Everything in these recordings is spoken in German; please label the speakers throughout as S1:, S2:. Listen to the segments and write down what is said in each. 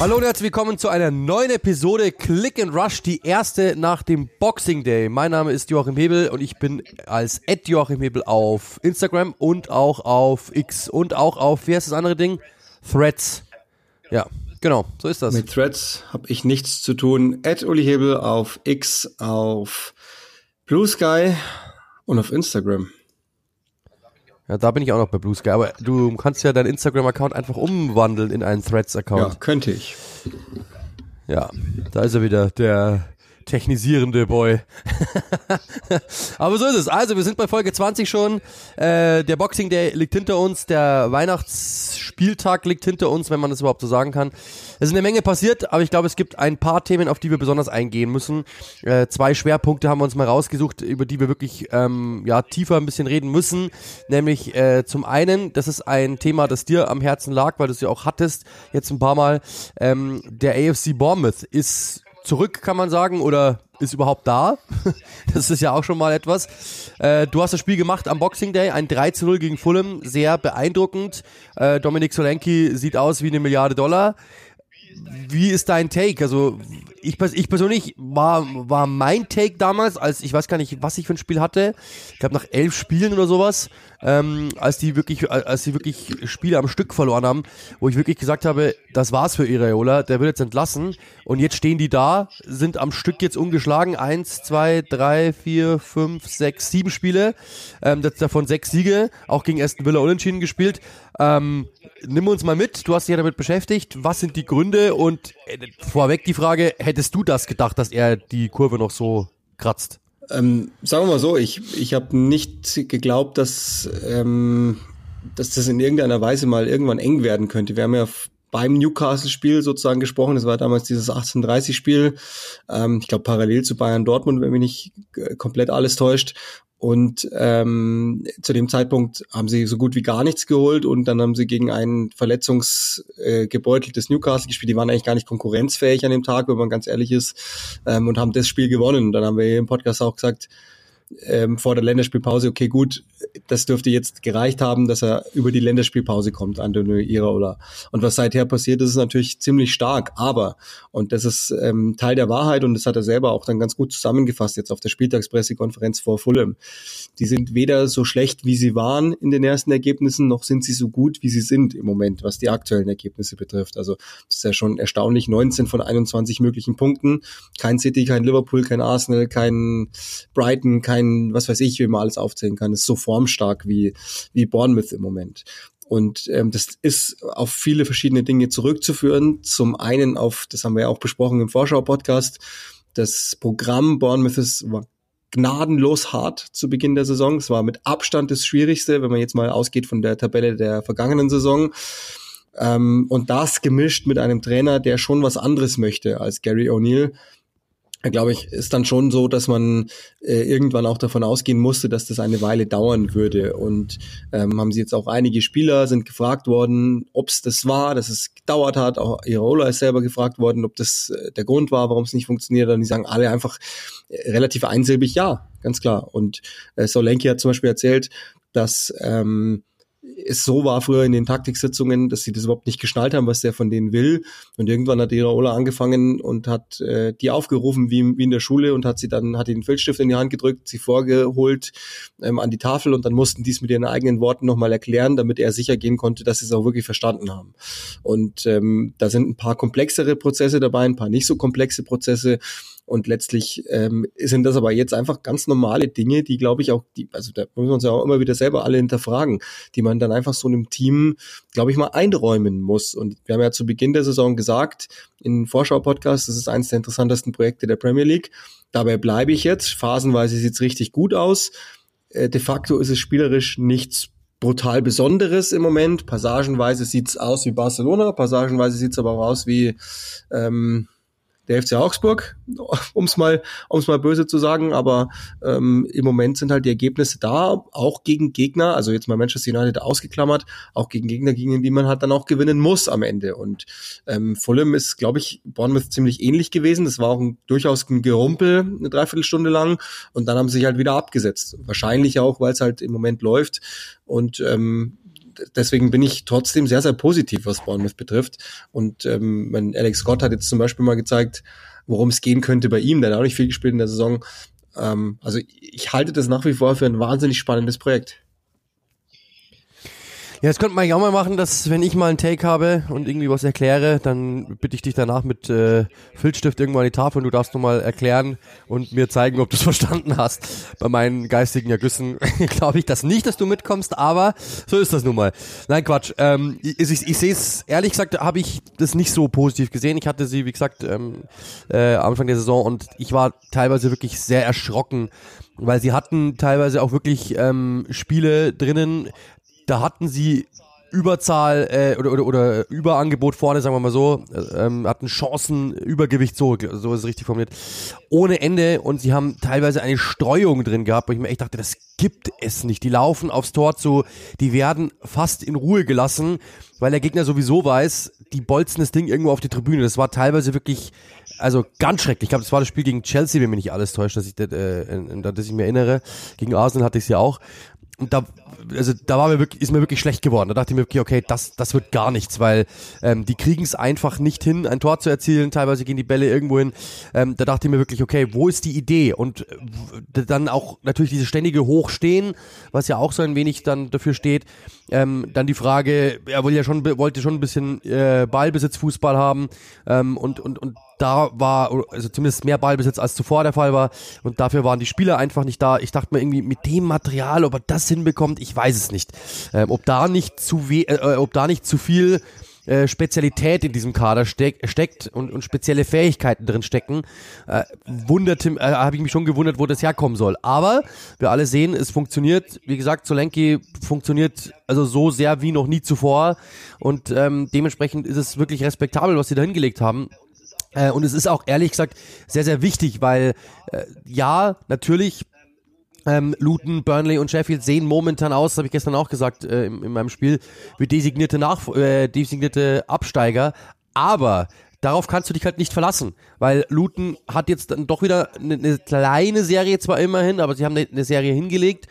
S1: Hallo und herzlich willkommen zu einer neuen Episode Click and Rush, die erste nach dem Boxing Day. Mein Name ist Joachim Hebel und ich bin als Ed Joachim Hebel auf Instagram und auch auf X und auch auf, wie heißt das andere Ding? Threads. Ja, genau, so ist das.
S2: Mit Threads habe ich nichts zu tun. Ed Uli Hebel auf X, auf Blue Sky und auf Instagram.
S1: Ja, da bin ich auch noch bei Blue Sky, aber du kannst ja deinen Instagram-Account einfach umwandeln in einen Threads-Account.
S2: Ja, könnte ich.
S1: Ja, da ist er wieder, der technisierende Boy. Aber so ist es. Also, wir sind bei Folge 20 schon. Äh, der Boxing Day liegt hinter uns. Der Weihnachtsspieltag liegt hinter uns, wenn man das überhaupt so sagen kann. Es ist eine Menge passiert, aber ich glaube, es gibt ein paar Themen, auf die wir besonders eingehen müssen. Äh, zwei Schwerpunkte haben wir uns mal rausgesucht, über die wir wirklich ähm, ja tiefer ein bisschen reden müssen. Nämlich äh, zum einen, das ist ein Thema, das dir am Herzen lag, weil du es ja auch hattest, jetzt ein paar Mal. Ähm, der AFC Bournemouth ist zurück, kann man sagen, oder ist überhaupt da. das ist ja auch schon mal etwas. Äh, du hast das Spiel gemacht am Boxing Day, ein 3 zu 0 gegen Fulham, sehr beeindruckend. Äh, Dominik Solenki sieht aus wie eine Milliarde Dollar. Wie ist dein Take? Also ich, ich persönlich war, war mein Take damals, als ich weiß gar nicht, was ich für ein Spiel hatte. Ich glaube nach elf Spielen oder sowas, ähm, als die wirklich, als die wirklich Spiele am Stück verloren haben, wo ich wirklich gesagt habe, das war's für Iraola, der wird jetzt entlassen. Und jetzt stehen die da, sind am Stück jetzt ungeschlagen. Eins, zwei, drei, vier, fünf, sechs, sieben Spiele. Ähm, davon sechs Siege, auch gegen Aston Villa unentschieden gespielt. Ähm, nimm uns mal mit, du hast dich ja damit beschäftigt. Was sind die Gründe? Und äh, vorweg die Frage, hättest du das gedacht, dass er die Kurve noch so kratzt?
S2: Ähm, sagen wir mal so, ich, ich habe nicht geglaubt, dass, ähm, dass das in irgendeiner Weise mal irgendwann eng werden könnte. Wir haben ja beim Newcastle-Spiel sozusagen gesprochen. Das war damals dieses 1830-Spiel. Ähm, ich glaube parallel zu Bayern Dortmund, wenn mich nicht äh, komplett alles täuscht. Und ähm, zu dem Zeitpunkt haben sie so gut wie gar nichts geholt und dann haben sie gegen ein verletzungsgebeuteltes äh, Newcastle gespielt. Die waren eigentlich gar nicht konkurrenzfähig an dem Tag, wenn man ganz ehrlich ist, ähm, und haben das Spiel gewonnen. Dann haben wir hier im Podcast auch gesagt, ähm, vor der Länderspielpause, okay, gut, das dürfte jetzt gereicht haben, dass er über die Länderspielpause kommt, Antonio Iraola. Und was seither passiert ist, ist natürlich ziemlich stark. Aber, und das ist ähm, Teil der Wahrheit und das hat er selber auch dann ganz gut zusammengefasst jetzt auf der Spieltagspressekonferenz vor Fulham. Die sind weder so schlecht, wie sie waren in den ersten Ergebnissen, noch sind sie so gut, wie sie sind im Moment, was die aktuellen Ergebnisse betrifft. Also das ist ja schon erstaunlich, 19 von 21 möglichen Punkten. Kein City, kein Liverpool, kein Arsenal, kein Brighton, kein kein, was weiß ich, wie man alles aufzählen kann, ist so formstark wie, wie Bournemouth im Moment. Und ähm, das ist auf viele verschiedene Dinge zurückzuführen. Zum einen auf, das haben wir ja auch besprochen im Vorschau-Podcast, das Programm Bournemouth ist, war gnadenlos hart zu Beginn der Saison. Es war mit Abstand das Schwierigste, wenn man jetzt mal ausgeht von der Tabelle der vergangenen Saison. Ähm, und das gemischt mit einem Trainer, der schon was anderes möchte als Gary O'Neill glaube ich, ist dann schon so, dass man äh, irgendwann auch davon ausgehen musste, dass das eine Weile dauern würde. Und ähm, haben sie jetzt auch einige Spieler sind gefragt worden, ob es das war, dass es gedauert hat. Auch Irola ist selber gefragt worden, ob das äh, der Grund war, warum es nicht funktioniert. Und die sagen alle einfach äh, relativ einsilbig ja, ganz klar. Und äh, Solenki hat zum Beispiel erzählt, dass ähm, es so war früher in den Taktiksitzungen, dass sie das überhaupt nicht geschnallt haben, was der von denen will. Und irgendwann hat Iraola angefangen und hat äh, die aufgerufen wie, wie in der Schule und hat sie dann, hat den Filzstift in die Hand gedrückt, sie vorgeholt ähm, an die Tafel und dann mussten die es mit ihren eigenen Worten nochmal erklären, damit er sicher gehen konnte, dass sie es auch wirklich verstanden haben. Und ähm, da sind ein paar komplexere Prozesse dabei, ein paar nicht so komplexe Prozesse. Und letztlich ähm, sind das aber jetzt einfach ganz normale Dinge, die, glaube ich, auch, die, also da müssen wir uns ja auch immer wieder selber alle hinterfragen, die man dann einfach so einem Team, glaube ich, mal einräumen muss. Und wir haben ja zu Beginn der Saison gesagt, in Vorschau-Podcast, das ist eines der interessantesten Projekte der Premier League. Dabei bleibe ich jetzt. Phasenweise sieht's richtig gut aus. Äh, de facto ist es spielerisch nichts brutal Besonderes im Moment. Passagenweise sieht's aus wie Barcelona, passagenweise sieht's aber auch aus wie ähm, der FC Augsburg, um es mal, um's mal böse zu sagen, aber ähm, im Moment sind halt die Ergebnisse da, auch gegen Gegner, also jetzt mal Manchester United ausgeklammert, auch gegen Gegner, gegen die man halt dann auch gewinnen muss am Ende. Und ähm, Fulham ist, glaube ich, Bournemouth ziemlich ähnlich gewesen. Das war auch ein, durchaus ein Gerumpel, eine Dreiviertelstunde lang, und dann haben sie sich halt wieder abgesetzt. Wahrscheinlich auch, weil es halt im Moment läuft. Und ähm, deswegen bin ich trotzdem sehr, sehr positiv, was Bournemouth betrifft. Und ähm, mein Alex Scott hat jetzt zum Beispiel mal gezeigt, worum es gehen könnte bei ihm. Der hat auch nicht viel gespielt in der Saison. Ähm, also ich halte das nach wie vor für ein wahnsinnig spannendes Projekt.
S1: Ja, das könnte man eigentlich auch mal machen, dass wenn ich mal einen Take habe und irgendwie was erkläre, dann bitte ich dich danach mit äh, Filzstift irgendwo an die Tafel und du darfst nochmal erklären und mir zeigen, ob du es verstanden hast. Bei meinen geistigen Ergüssen glaube ich das nicht, dass du mitkommst, aber so ist das nun mal. Nein, Quatsch. Ähm, ich ich, ich sehe es, ehrlich gesagt, habe ich das nicht so positiv gesehen. Ich hatte sie, wie gesagt, ähm, äh, Anfang der Saison und ich war teilweise wirklich sehr erschrocken, weil sie hatten teilweise auch wirklich ähm, Spiele drinnen, da hatten sie Überzahl äh, oder, oder, oder Überangebot vorne, sagen wir mal so, äh, ähm, hatten Chancen, Übergewicht, so, so ist es richtig formuliert, ohne Ende und sie haben teilweise eine Streuung drin gehabt, wo ich mir echt dachte, das gibt es nicht. Die laufen aufs Tor zu, die werden fast in Ruhe gelassen, weil der Gegner sowieso weiß, die bolzen das Ding irgendwo auf die Tribüne. Das war teilweise wirklich, also ganz schrecklich. Ich glaube, das war das Spiel gegen Chelsea, wenn mich nicht alles täuscht, dass ich, äh, dass ich mir erinnere. Gegen Arsenal hatte ich es ja auch. Und da, also da war mir wirklich, ist mir wirklich schlecht geworden. Da dachte ich mir wirklich, okay, das, das wird gar nichts, weil ähm, die kriegen es einfach nicht hin, ein Tor zu erzielen. Teilweise gehen die Bälle irgendwo hin. Ähm, da dachte ich mir wirklich, okay, wo ist die Idee? Und äh, dann auch natürlich diese ständige Hochstehen, was ja auch so ein wenig dann dafür steht. Ähm, dann die Frage, er wollte ja schon, wollte schon ein bisschen äh, Ballbesitz, Fußball haben ähm, und, und, und da war, also zumindest mehr Ballbesitz als zuvor der Fall war. Und dafür waren die Spieler einfach nicht da. Ich dachte mir irgendwie, mit dem Material, ob er das hinbekommt, ich weiß es nicht. Ähm, ob da nicht zu we äh, äh ob da nicht zu viel äh, Spezialität in diesem Kader steck, steckt und, und spezielle Fähigkeiten drin stecken, äh, wunderte, äh, habe ich mich schon gewundert, wo das herkommen soll. Aber wir alle sehen, es funktioniert. Wie gesagt, Solenki funktioniert also so sehr wie noch nie zuvor und ähm, dementsprechend ist es wirklich respektabel, was sie da hingelegt haben. Äh, und es ist auch ehrlich gesagt sehr, sehr wichtig, weil äh, ja, natürlich ähm, Luton, Burnley und Sheffield sehen momentan aus, habe ich gestern auch gesagt äh, in, in, meinem Spiel, wie designierte, Nach äh, designierte Absteiger. Aber darauf kannst du dich halt nicht verlassen, weil Luton hat jetzt dann doch wieder eine, eine kleine Serie zwar immerhin, aber sie haben eine, eine Serie hingelegt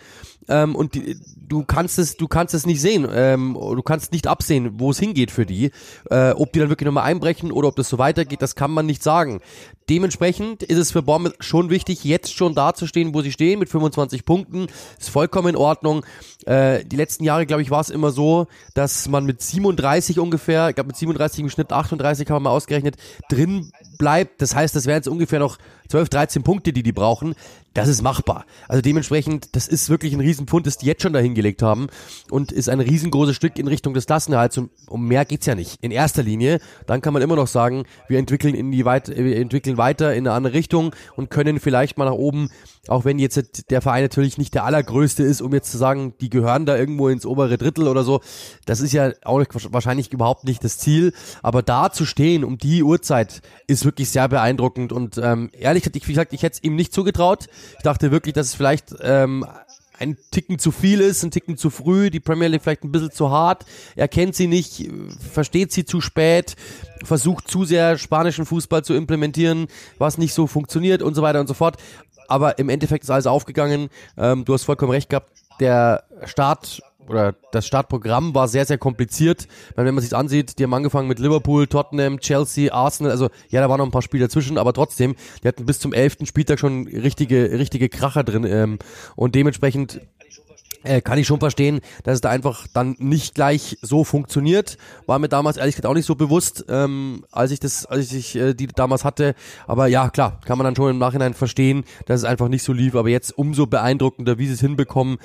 S1: ähm, und die, du kannst es, du kannst es nicht sehen, ähm, du kannst nicht absehen, wo es hingeht für die. Äh, ob die dann wirklich nochmal einbrechen oder ob das so weitergeht, das kann man nicht sagen. Dementsprechend ist es für Bournemouth schon wichtig, jetzt schon dazustehen, wo sie stehen, mit 25 Punkten. Ist vollkommen in Ordnung. Äh, die letzten Jahre, glaube ich, war es immer so, dass man mit 37 ungefähr, ich glaube mit 37 im Schnitt 38 haben wir mal ausgerechnet, drin bleibt. Das heißt, das wären jetzt ungefähr noch 12, 13 Punkte, die die brauchen. Das ist machbar. Also dementsprechend, das ist wirklich ein Riesenpfund, das die jetzt schon dahingelegt haben und ist ein riesengroßes Stück in Richtung des Klassenerhalts. Und um mehr geht's ja nicht. In erster Linie, dann kann man immer noch sagen, wir entwickeln in die weit, wir entwickeln weiter in eine andere Richtung und können vielleicht mal nach oben auch wenn jetzt der Verein natürlich nicht der allergrößte ist, um jetzt zu sagen, die gehören da irgendwo ins obere Drittel oder so, das ist ja auch wahrscheinlich überhaupt nicht das Ziel. Aber da zu stehen um die Uhrzeit ist wirklich sehr beeindruckend. Und ähm, ehrlich gesagt, wie gesagt, ich hätte es ihm nicht zugetraut. Ich dachte wirklich, dass es vielleicht ähm, ein Ticken zu viel ist, ein Ticken zu früh, die Premier League vielleicht ein bisschen zu hart, er kennt sie nicht, versteht sie zu spät, versucht zu sehr spanischen Fußball zu implementieren, was nicht so funktioniert und so weiter und so fort aber im Endeffekt ist alles aufgegangen. Ähm, du hast vollkommen recht gehabt. Der Start oder das Startprogramm war sehr, sehr kompliziert. Wenn man sich ansieht, die haben angefangen mit Liverpool, Tottenham, Chelsea, Arsenal, also ja, da waren noch ein paar Spiele dazwischen, aber trotzdem, die hatten bis zum elften Spieltag schon richtige, richtige Kracher drin ähm, und dementsprechend äh, kann ich schon verstehen, dass es da einfach dann nicht gleich so funktioniert. War mir damals ehrlich gesagt auch nicht so bewusst, ähm, als ich das, als ich äh, die damals hatte. Aber ja, klar, kann man dann schon im Nachhinein verstehen, dass es einfach nicht so lief. Aber jetzt umso beeindruckender, wie sie es hinbekommen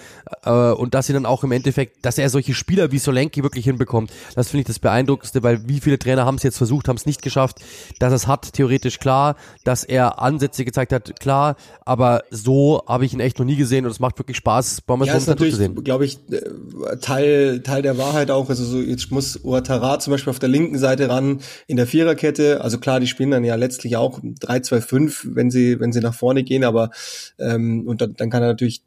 S1: äh, und dass sie dann auch im Endeffekt, dass er solche Spieler wie Solenki wirklich hinbekommt. Das finde ich das Beeindruckendste, weil wie viele Trainer haben es jetzt versucht, haben es nicht geschafft. Dass es hat, theoretisch klar, dass er Ansätze gezeigt hat, klar. Aber so habe ich ihn echt noch nie gesehen und es macht wirklich Spaß. Bombers
S2: ja, natürlich, glaube ich, äh, Teil, Teil der Wahrheit auch. Also so, jetzt muss Ouattara zum Beispiel auf der linken Seite ran in der Viererkette. Also klar, die spielen dann ja letztlich auch 3-2-5, wenn sie, wenn sie nach vorne gehen, aber ähm, und dann, dann kann er natürlich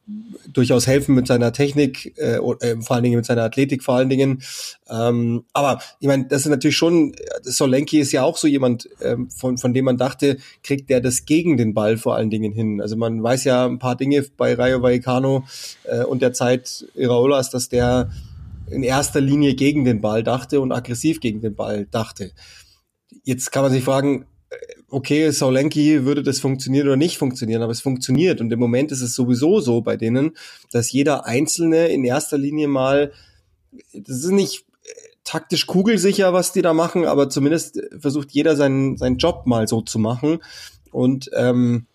S2: durchaus helfen mit seiner Technik, äh, äh, vor allen Dingen mit seiner Athletik vor allen Dingen. Ähm, aber ich meine, das ist natürlich schon, Solenki ist ja auch so jemand, ähm, von, von dem man dachte, kriegt der das gegen den Ball vor allen Dingen hin. Also man weiß ja ein paar Dinge bei Rayo Vallecano äh, und der Zeit Iraolas, dass der in erster Linie gegen den Ball dachte und aggressiv gegen den Ball dachte. Jetzt kann man sich fragen, okay, Saulenki würde das funktionieren oder nicht funktionieren, aber es funktioniert. Und im Moment ist es sowieso so bei denen, dass jeder Einzelne in erster Linie mal, das ist nicht taktisch kugelsicher, was die da machen, aber zumindest versucht jeder seinen, seinen Job mal so zu machen. Und ähm,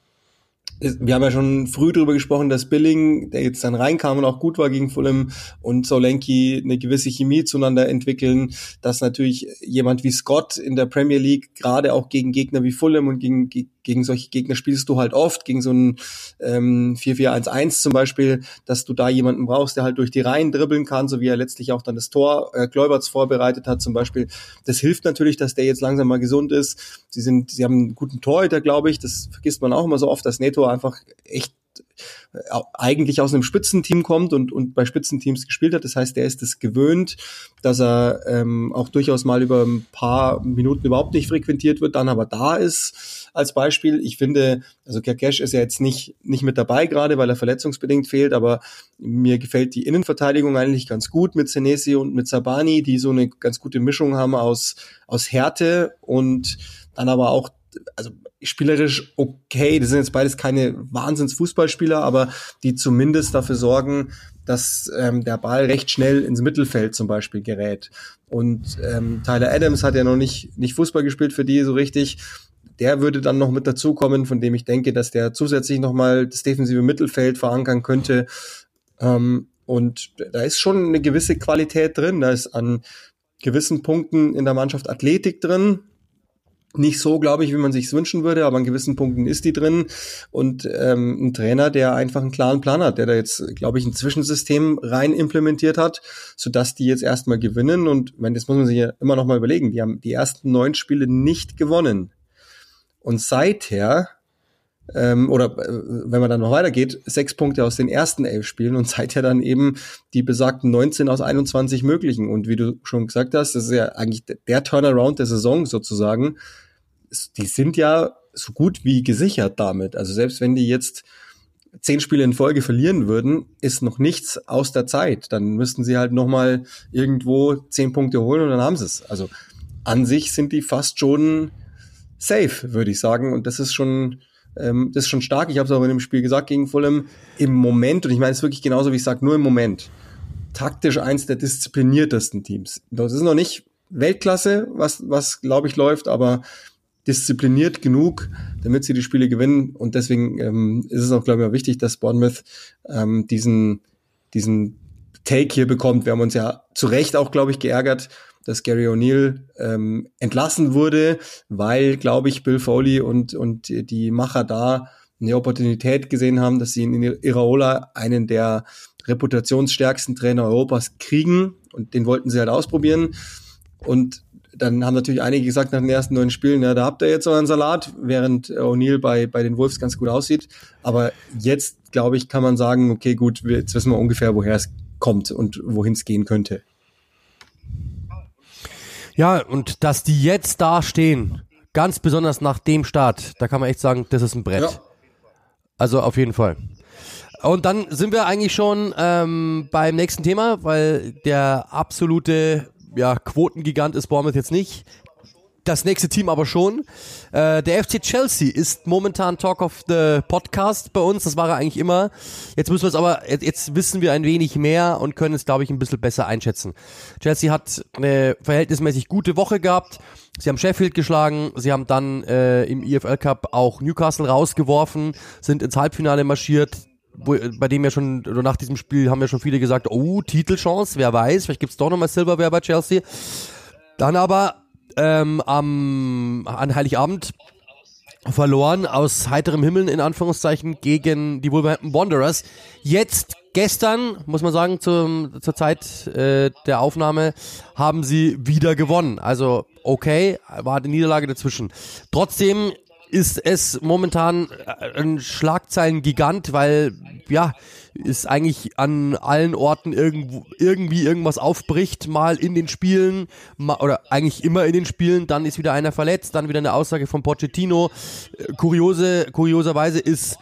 S2: wir haben ja schon früh darüber gesprochen, dass Billing, der jetzt dann reinkam und auch gut war gegen Fulham und Solenki eine gewisse Chemie zueinander entwickeln, dass natürlich jemand wie Scott in der Premier League gerade auch gegen Gegner wie Fulham und gegen, gegen solche Gegner spielst du halt oft, gegen so ein ähm, 4-4-1-1 zum Beispiel, dass du da jemanden brauchst, der halt durch die Reihen dribbeln kann, so wie er letztlich auch dann das Tor äh, Gläuberts vorbereitet hat zum Beispiel. Das hilft natürlich, dass der jetzt langsam mal gesund ist. Sie sind, sie haben einen guten Torhüter, glaube ich. Das vergisst man auch immer so oft, dass Neto einfach echt eigentlich aus einem Spitzenteam kommt und, und bei Spitzenteams gespielt hat. Das heißt, der ist es gewöhnt, dass er ähm, auch durchaus mal über ein paar Minuten überhaupt nicht frequentiert wird, dann aber da ist als Beispiel. Ich finde, also Kerkesh ist ja jetzt nicht, nicht mit dabei gerade, weil er verletzungsbedingt fehlt, aber mir gefällt die Innenverteidigung eigentlich ganz gut mit Senesi und mit Sabani, die so eine ganz gute Mischung haben aus, aus Härte und dann aber auch also spielerisch okay. Das sind jetzt beides keine Wahnsinns-Fußballspieler, aber die zumindest dafür sorgen, dass ähm, der Ball recht schnell ins Mittelfeld zum Beispiel gerät. Und ähm, Tyler Adams hat ja noch nicht, nicht Fußball gespielt für die so richtig. Der würde dann noch mit dazukommen, von dem ich denke, dass der zusätzlich nochmal das defensive Mittelfeld verankern könnte. Ähm, und da ist schon eine gewisse Qualität drin. Da ist an gewissen Punkten in der Mannschaft Athletik drin, nicht so, glaube ich, wie man sich wünschen würde, aber an gewissen Punkten ist die drin. Und ähm, ein Trainer, der einfach einen klaren Plan hat, der da jetzt, glaube ich, ein Zwischensystem rein implementiert hat, sodass die jetzt erstmal gewinnen. Und meine, das muss man sich ja immer noch mal überlegen. Die haben die ersten neun Spiele nicht gewonnen. Und seither, ähm, oder äh, wenn man dann noch weitergeht, sechs Punkte aus den ersten elf Spielen und seither dann eben die besagten 19 aus 21 möglichen. Und wie du schon gesagt hast, das ist ja eigentlich der Turnaround der Saison sozusagen die sind ja so gut wie gesichert damit. Also selbst wenn die jetzt zehn Spiele in Folge verlieren würden, ist noch nichts aus der Zeit. Dann müssten sie halt nochmal irgendwo zehn Punkte holen und dann haben sie es. Also an sich sind die fast schon safe, würde ich sagen. Und das ist schon, ähm, das ist schon stark. Ich habe es auch in dem Spiel gesagt gegen Fulham. Im Moment, und ich meine es wirklich genauso, wie ich sage, nur im Moment, taktisch eins der diszipliniertesten Teams. Das ist noch nicht Weltklasse, was, was glaube ich läuft, aber diszipliniert genug, damit sie die Spiele gewinnen. Und deswegen ähm, ist es auch, glaube ich, auch wichtig, dass Bournemouth ähm, diesen, diesen Take hier bekommt. Wir haben uns ja zu Recht auch, glaube ich, geärgert, dass Gary O'Neill ähm, entlassen wurde, weil, glaube ich, Bill Foley und, und die Macher da eine Opportunität gesehen haben, dass sie in Iraola einen der reputationsstärksten Trainer Europas kriegen und den wollten sie halt ausprobieren. Und dann haben natürlich einige gesagt nach den ersten neun Spielen, ja, da habt ihr jetzt euren Salat, während O'Neill bei, bei den Wolves ganz gut aussieht. Aber jetzt, glaube ich, kann man sagen, okay, gut, jetzt wissen wir ungefähr, woher es kommt und wohin es gehen könnte.
S1: Ja, und dass die jetzt da stehen, ganz besonders nach dem Start, da kann man echt sagen, das ist ein Brett. Ja. Also auf jeden Fall. Und dann sind wir eigentlich schon ähm, beim nächsten Thema, weil der absolute ja, Quotengigant ist Bournemouth jetzt nicht. Das nächste Team aber schon. Äh, der FC Chelsea ist momentan Talk of the Podcast bei uns. Das war er eigentlich immer. Jetzt müssen wir es aber, jetzt, jetzt wissen wir ein wenig mehr und können es, glaube ich, ein bisschen besser einschätzen. Chelsea hat eine verhältnismäßig gute Woche gehabt. Sie haben Sheffield geschlagen. Sie haben dann äh, im EFL Cup auch Newcastle rausgeworfen, sind ins Halbfinale marschiert wo, bei dem ja schon, oder nach diesem Spiel haben ja schon viele gesagt, oh, Titelchance, wer weiß, vielleicht gibt's doch nochmal Silverware bei Chelsea. Dann aber ähm, am, an Heiligabend verloren aus heiterem Himmel in Anführungszeichen gegen die Wolverhampton Wanderers. Jetzt gestern, muss man sagen, zum, zur Zeit äh, der Aufnahme, haben sie wieder gewonnen. Also okay, war die Niederlage dazwischen. Trotzdem ist es momentan äh, ein Schlagzeilen-Gigant, weil ja, ist eigentlich an allen Orten irgendwo, irgendwie irgendwas aufbricht, mal in den Spielen, mal, oder eigentlich immer in den Spielen, dann ist wieder einer verletzt, dann wieder eine Aussage von Pochettino. Äh, kuriose, kurioserweise ist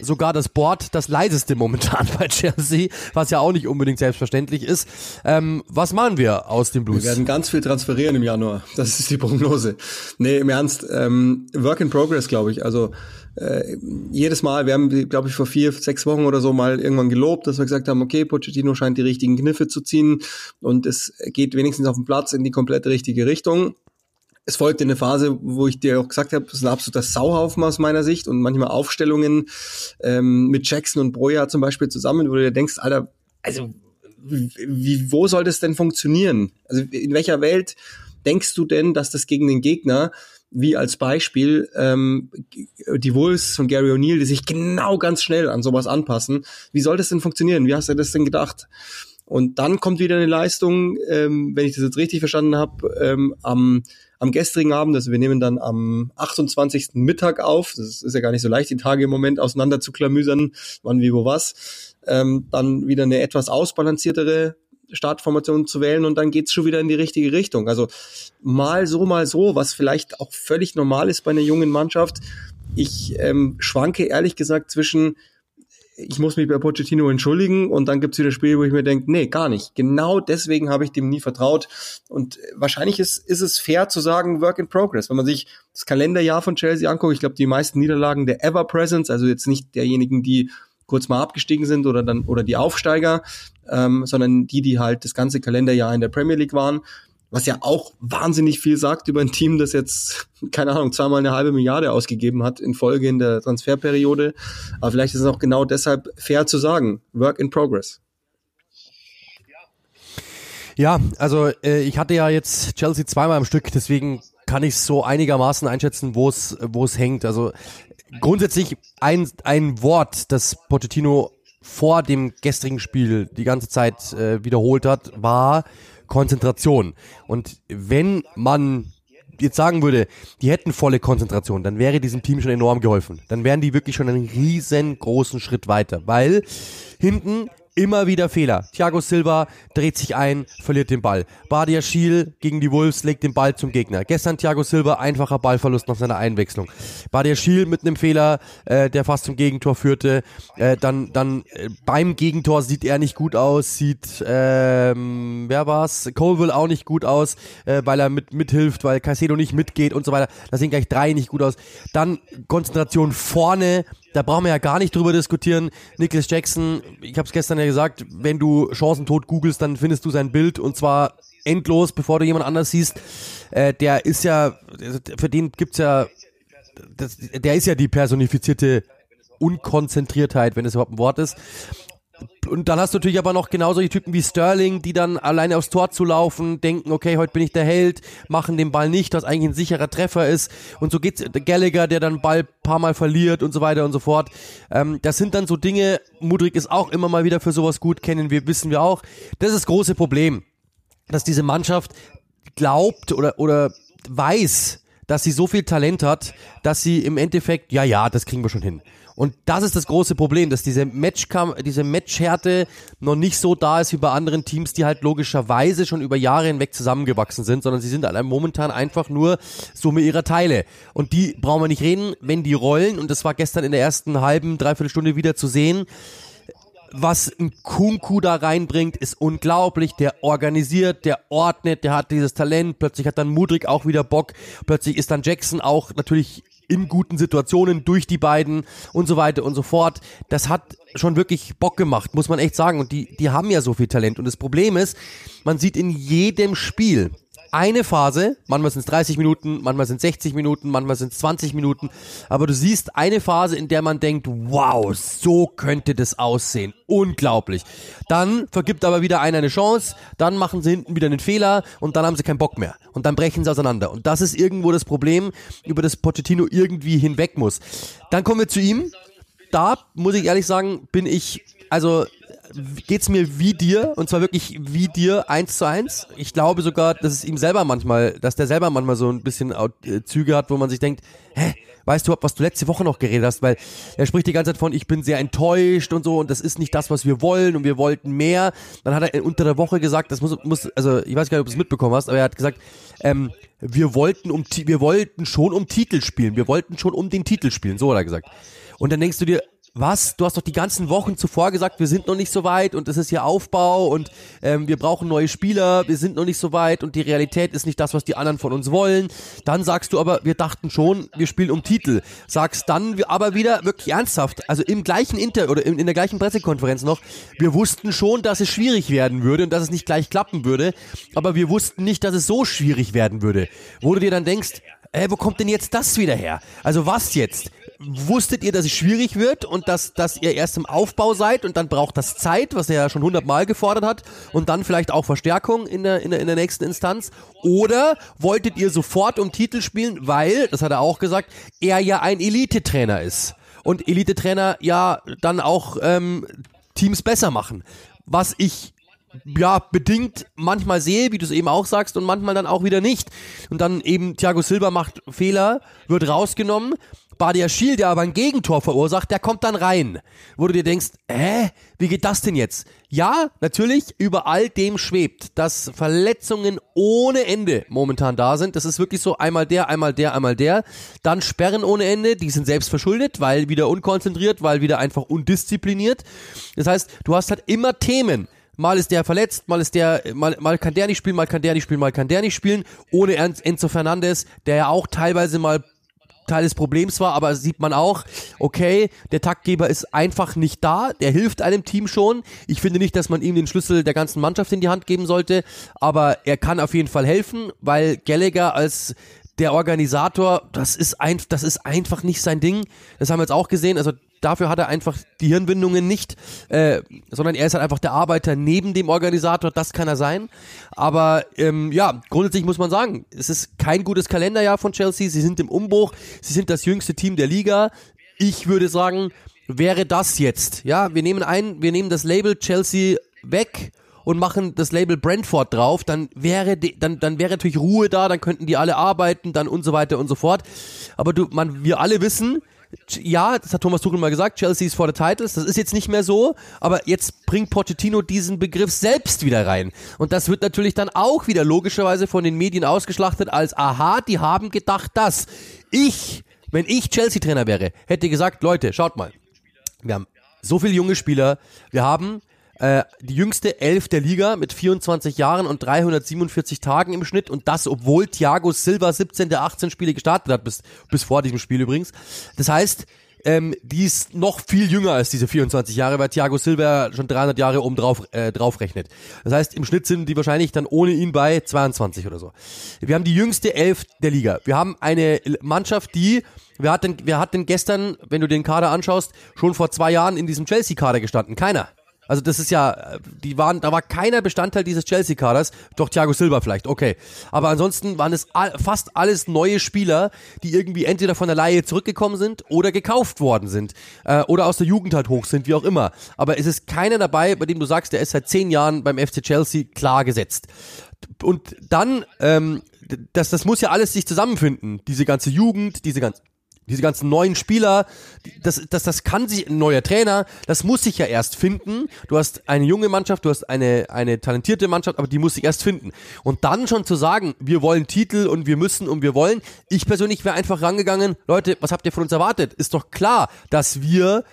S1: sogar das Board das leiseste momentan bei Chelsea, was ja auch nicht unbedingt selbstverständlich ist. Ähm, was machen wir aus dem Blues?
S2: Wir werden ganz viel transferieren im Januar. Das ist die Prognose. Nee, im Ernst, ähm, Work in Progress, glaube ich. Also äh, jedes Mal, wir haben, glaube ich, vor vier, sechs Wochen oder so mal irgendwann gelobt, dass wir gesagt haben, okay, Pochettino scheint die richtigen Kniffe zu ziehen und es geht wenigstens auf dem Platz in die komplett richtige Richtung es folgte eine Phase, wo ich dir auch gesagt habe, das ist ein absoluter Sauhaufen aus meiner Sicht und manchmal Aufstellungen ähm, mit Jackson und Broja zum Beispiel zusammen, wo du dir denkst, Alter, also wie, wo soll das denn funktionieren? Also in welcher Welt denkst du denn, dass das gegen den Gegner wie als Beispiel ähm, die Wolves von Gary O'Neill, die sich genau ganz schnell an sowas anpassen. Wie soll das denn funktionieren? Wie hast du das denn gedacht? Und dann kommt wieder eine Leistung, ähm, wenn ich das jetzt richtig verstanden habe, ähm, am am gestrigen Abend, also wir nehmen dann am 28. Mittag auf, das ist ja gar nicht so leicht, die Tage im Moment auseinander zu klamüsern, wann, wie, wo, was, ähm, dann wieder eine etwas ausbalanciertere Startformation zu wählen und dann geht's schon wieder in die richtige Richtung. Also mal so, mal so, was vielleicht auch völlig normal ist bei einer jungen Mannschaft. Ich ähm, schwanke ehrlich gesagt zwischen ich muss mich bei Pochettino entschuldigen und dann gibt's wieder Spiele, wo ich mir denke, nee, gar nicht. Genau deswegen habe ich dem nie vertraut. Und wahrscheinlich ist, ist es fair zu sagen, Work in Progress. Wenn man sich das Kalenderjahr von Chelsea anguckt, ich glaube, die meisten Niederlagen der Ever Presence, also jetzt nicht derjenigen, die kurz mal abgestiegen sind oder dann oder die Aufsteiger, ähm, sondern die, die halt das ganze Kalenderjahr in der Premier League waren, was ja auch wahnsinnig viel sagt über ein Team, das jetzt, keine Ahnung, zweimal eine halbe Milliarde ausgegeben hat in Folge in der Transferperiode. Aber vielleicht ist es auch genau deshalb fair zu sagen, Work in Progress.
S1: Ja, also äh, ich hatte ja jetzt Chelsea zweimal am Stück, deswegen kann ich so einigermaßen einschätzen, wo es wo es hängt. Also grundsätzlich ein ein Wort, das Pochettino vor dem gestrigen Spiel die ganze Zeit äh, wiederholt hat, war Konzentration. Und wenn man jetzt sagen würde, die hätten volle Konzentration, dann wäre diesem Team schon enorm geholfen. Dann wären die wirklich schon einen riesengroßen Schritt weiter, weil hinten immer wieder Fehler. Thiago Silva dreht sich ein, verliert den Ball. Badia Schiel gegen die Wolves legt den Ball zum Gegner. Gestern Thiago Silva einfacher Ballverlust nach seiner Einwechslung. Badia Schiel mit einem Fehler, äh, der fast zum Gegentor führte. Äh, dann dann äh, beim Gegentor sieht er nicht gut aus, sieht ähm, wer war's? Colville auch nicht gut aus, äh, weil er mit mithilft, weil Caicedo nicht mitgeht und so weiter. Da sehen gleich drei nicht gut aus. Dann Konzentration vorne da brauchen wir ja gar nicht drüber diskutieren. Nicholas Jackson, ich habe es gestern ja gesagt, wenn du Chancentod googelst, dann findest du sein Bild und zwar endlos, bevor du jemand anders siehst. Äh, der ist ja, für den gibt's ja, das, der ist ja die personifizierte Unkonzentriertheit, wenn es überhaupt ein Wort ist und dann hast du natürlich aber noch genau solche Typen wie Sterling, die dann alleine aufs Tor zu laufen, denken, okay, heute bin ich der Held, machen den Ball nicht, was eigentlich ein sicherer Treffer ist. Und so geht's Gallagher, der dann Ball paar Mal verliert und so weiter und so fort. Ähm, das sind dann so Dinge, Mudrik ist auch immer mal wieder für sowas gut, kennen wir, wissen wir auch. Das ist das große Problem, dass diese Mannschaft glaubt oder, oder weiß, dass sie so viel Talent hat, dass sie im Endeffekt, ja, ja, das kriegen wir schon hin. Und das ist das große Problem, dass diese Matchkam diese Matchhärte noch nicht so da ist wie bei anderen Teams, die halt logischerweise schon über Jahre hinweg zusammengewachsen sind, sondern sie sind halt momentan einfach nur Summe ihrer Teile. Und die brauchen wir nicht reden, wenn die rollen, und das war gestern in der ersten halben, dreiviertel Stunde wieder zu sehen, was ein Kunku da reinbringt, ist unglaublich. Der organisiert, der ordnet, der hat dieses Talent. Plötzlich hat dann Mudrik auch wieder Bock. Plötzlich ist dann Jackson auch natürlich in guten Situationen durch die beiden und so weiter und so fort. Das hat schon wirklich Bock gemacht, muss man echt sagen. Und die, die haben ja so viel Talent. Und das Problem ist, man sieht in jedem Spiel, eine Phase, manchmal sind es 30 Minuten, manchmal sind es 60 Minuten, manchmal sind es 20 Minuten, aber du siehst eine Phase, in der man denkt, wow, so könnte das aussehen. Unglaublich. Dann vergibt aber wieder einer eine Chance, dann machen sie hinten wieder einen Fehler und dann haben sie keinen Bock mehr. Und dann brechen sie auseinander. Und das ist irgendwo das Problem, über das Pochettino irgendwie hinweg muss. Dann kommen wir zu ihm. Da, muss ich ehrlich sagen, bin ich, also geht's mir wie dir und zwar wirklich wie dir eins zu eins. Ich glaube sogar, dass es ihm selber manchmal, dass der selber manchmal so ein bisschen äh, Züge hat, wo man sich denkt, hä, weißt du, was du letzte Woche noch geredet hast, weil er spricht die ganze Zeit von, ich bin sehr enttäuscht und so und das ist nicht das, was wir wollen und wir wollten mehr. Dann hat er unter der Woche gesagt, das muss, muss also ich weiß gar nicht, ob du es mitbekommen hast, aber er hat gesagt, ähm, wir wollten um, wir wollten schon um Titel spielen, wir wollten schon um den Titel spielen, so hat er gesagt. Und dann denkst du dir, was? Du hast doch die ganzen Wochen zuvor gesagt, wir sind noch nicht so weit und es ist hier Aufbau und ähm, wir brauchen neue Spieler, wir sind noch nicht so weit und die Realität ist nicht das, was die anderen von uns wollen. Dann sagst du aber, wir dachten schon, wir spielen um Titel. Sagst dann aber wieder wirklich ernsthaft, also im gleichen Inter oder in, in der gleichen Pressekonferenz noch, wir wussten schon, dass es schwierig werden würde und dass es nicht gleich klappen würde, aber wir wussten nicht, dass es so schwierig werden würde. Wo du dir dann denkst, äh, wo kommt denn jetzt das wieder her? Also was jetzt? Wusstet ihr, dass es schwierig wird und dass, dass ihr erst im Aufbau seid und dann braucht das Zeit, was er ja schon hundertmal gefordert hat und dann vielleicht auch Verstärkung in der, in der, in der nächsten Instanz? Oder wolltet ihr sofort um Titel spielen, weil, das hat er auch gesagt, er ja ein Elite-Trainer ist und Elite-Trainer ja dann auch ähm, Teams besser machen? Was ich ja, bedingt manchmal sehe, wie du es eben auch sagst, und manchmal dann auch wieder nicht. Und dann eben Thiago Silva macht Fehler, wird rausgenommen. Badia Schiel, der aber ein Gegentor verursacht, der kommt dann rein. Wo du dir denkst, hä, wie geht das denn jetzt? Ja, natürlich, über all dem schwebt, dass Verletzungen ohne Ende momentan da sind. Das ist wirklich so einmal der, einmal der, einmal der. Dann Sperren ohne Ende, die sind selbst verschuldet, weil wieder unkonzentriert, weil wieder einfach undiszipliniert. Das heißt, du hast halt immer Themen Mal ist der verletzt, mal ist der, mal, mal kann der nicht spielen, mal kann der nicht spielen, mal kann der nicht spielen. Ohne Enzo Fernandes, der ja auch teilweise mal Teil des Problems war, aber sieht man auch, okay, der Taktgeber ist einfach nicht da, der hilft einem Team schon. Ich finde nicht, dass man ihm den Schlüssel der ganzen Mannschaft in die Hand geben sollte, aber er kann auf jeden Fall helfen, weil Gallagher als der Organisator, das ist, ein, das ist einfach nicht sein Ding. Das haben wir jetzt auch gesehen. Also dafür hat er einfach die Hirnwindungen nicht, äh, sondern er ist halt einfach der Arbeiter neben dem Organisator, das kann er sein. Aber ähm, ja, grundsätzlich muss man sagen, es ist kein gutes Kalenderjahr von Chelsea, sie sind im Umbruch, sie sind das jüngste Team der Liga. Ich würde sagen, wäre das jetzt, ja, wir nehmen ein, wir nehmen das Label Chelsea weg und machen das Label Brentford drauf, dann wäre die, dann dann wäre natürlich Ruhe da, dann könnten die alle arbeiten, dann und so weiter und so fort. Aber du, man, wir alle wissen, ja, das hat Thomas Tuchel mal gesagt, Chelsea ist vor the titles, das ist jetzt nicht mehr so, aber jetzt bringt Pochettino diesen Begriff selbst wieder rein. Und das wird natürlich dann auch wieder logischerweise von den Medien ausgeschlachtet als, aha, die haben gedacht das. Ich, wenn ich Chelsea-Trainer wäre, hätte gesagt, Leute, schaut mal, wir haben so viele junge Spieler, wir haben äh, die jüngste Elf der Liga mit 24 Jahren und 347 Tagen im Schnitt und das, obwohl Thiago Silva 17 der 18 Spiele gestartet hat, bis, bis vor diesem Spiel übrigens. Das heißt, ähm, die ist noch viel jünger als diese 24 Jahre, weil Thiago Silva schon 300 Jahre oben drauf, äh, drauf rechnet. Das heißt, im Schnitt sind die wahrscheinlich dann ohne ihn bei 22 oder so. Wir haben die jüngste Elf der Liga. Wir haben eine Mannschaft, die, wer hat denn, wer hat denn gestern, wenn du den Kader anschaust, schon vor zwei Jahren in diesem Chelsea-Kader gestanden? Keiner. Also das ist ja, die waren, da war keiner Bestandteil dieses Chelsea-Kaders, doch Thiago Silva vielleicht, okay. Aber ansonsten waren es all, fast alles neue Spieler, die irgendwie entweder von der Laie zurückgekommen sind oder gekauft worden sind. Äh, oder aus der Jugend halt hoch sind, wie auch immer. Aber es ist keiner dabei, bei dem du sagst, der ist seit zehn Jahren beim FC Chelsea klar gesetzt. Und dann, ähm, das, das muss ja alles sich zusammenfinden. Diese ganze Jugend, diese ganze diese ganzen neuen Spieler, das, das, das kann sich, ein neuer Trainer, das muss sich ja erst finden. Du hast eine junge Mannschaft, du hast eine, eine talentierte Mannschaft, aber die muss sich erst finden. Und dann schon zu sagen, wir wollen Titel und wir müssen und wir wollen. Ich persönlich wäre einfach rangegangen, Leute, was habt ihr von uns erwartet? Ist doch klar, dass wir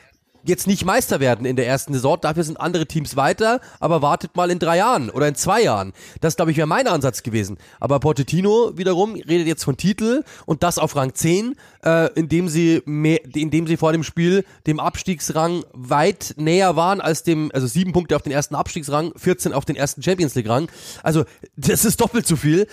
S1: jetzt nicht Meister werden in der ersten Saison. Dafür sind andere Teams weiter, aber wartet mal in drei Jahren oder in zwei Jahren. Das, glaube ich, wäre mein Ansatz gewesen. Aber Pochettino wiederum redet jetzt von Titel und das auf Rang 10, äh, indem sie mehr, indem sie vor dem Spiel dem Abstiegsrang weit näher waren als dem, also sieben Punkte auf den ersten Abstiegsrang, 14 auf den ersten Champions League Rang. Also, das ist doppelt so viel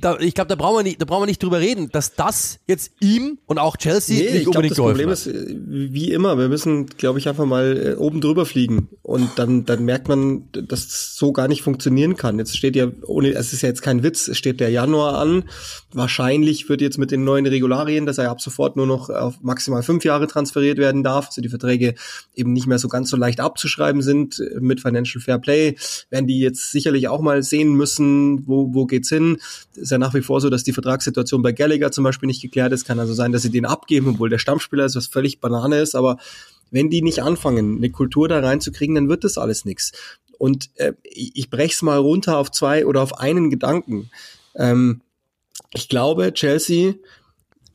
S1: da, ich glaube, da brauchen wir nicht, da brauchen wir nicht drüber reden, dass das jetzt ihm und auch Chelsea nee, nicht unbedingt glaub, das Problem
S2: ist, wie immer, wir müssen, glaube ich, einfach mal äh, oben drüber fliegen und dann, dann merkt man, dass es so gar nicht funktionieren kann. Jetzt steht ja, ohne, es ist ja jetzt kein Witz, es steht der Januar an. Wahrscheinlich wird jetzt mit den neuen Regularien, dass er ab sofort nur noch auf maximal fünf Jahre transferiert werden darf, also die Verträge eben nicht mehr so ganz so leicht abzuschreiben sind mit Financial Fair Play, werden die jetzt sicherlich auch mal sehen müssen, wo, wo geht's hin ist ja nach wie vor so, dass die Vertragssituation bei Gallagher zum Beispiel nicht geklärt ist. Kann also sein, dass sie den abgeben, obwohl der Stammspieler ist, was völlig Banane ist. Aber wenn die nicht anfangen, eine Kultur da reinzukriegen, dann wird das alles nichts. Und äh, ich brech's mal runter auf zwei oder auf einen Gedanken. Ähm, ich glaube, Chelsea,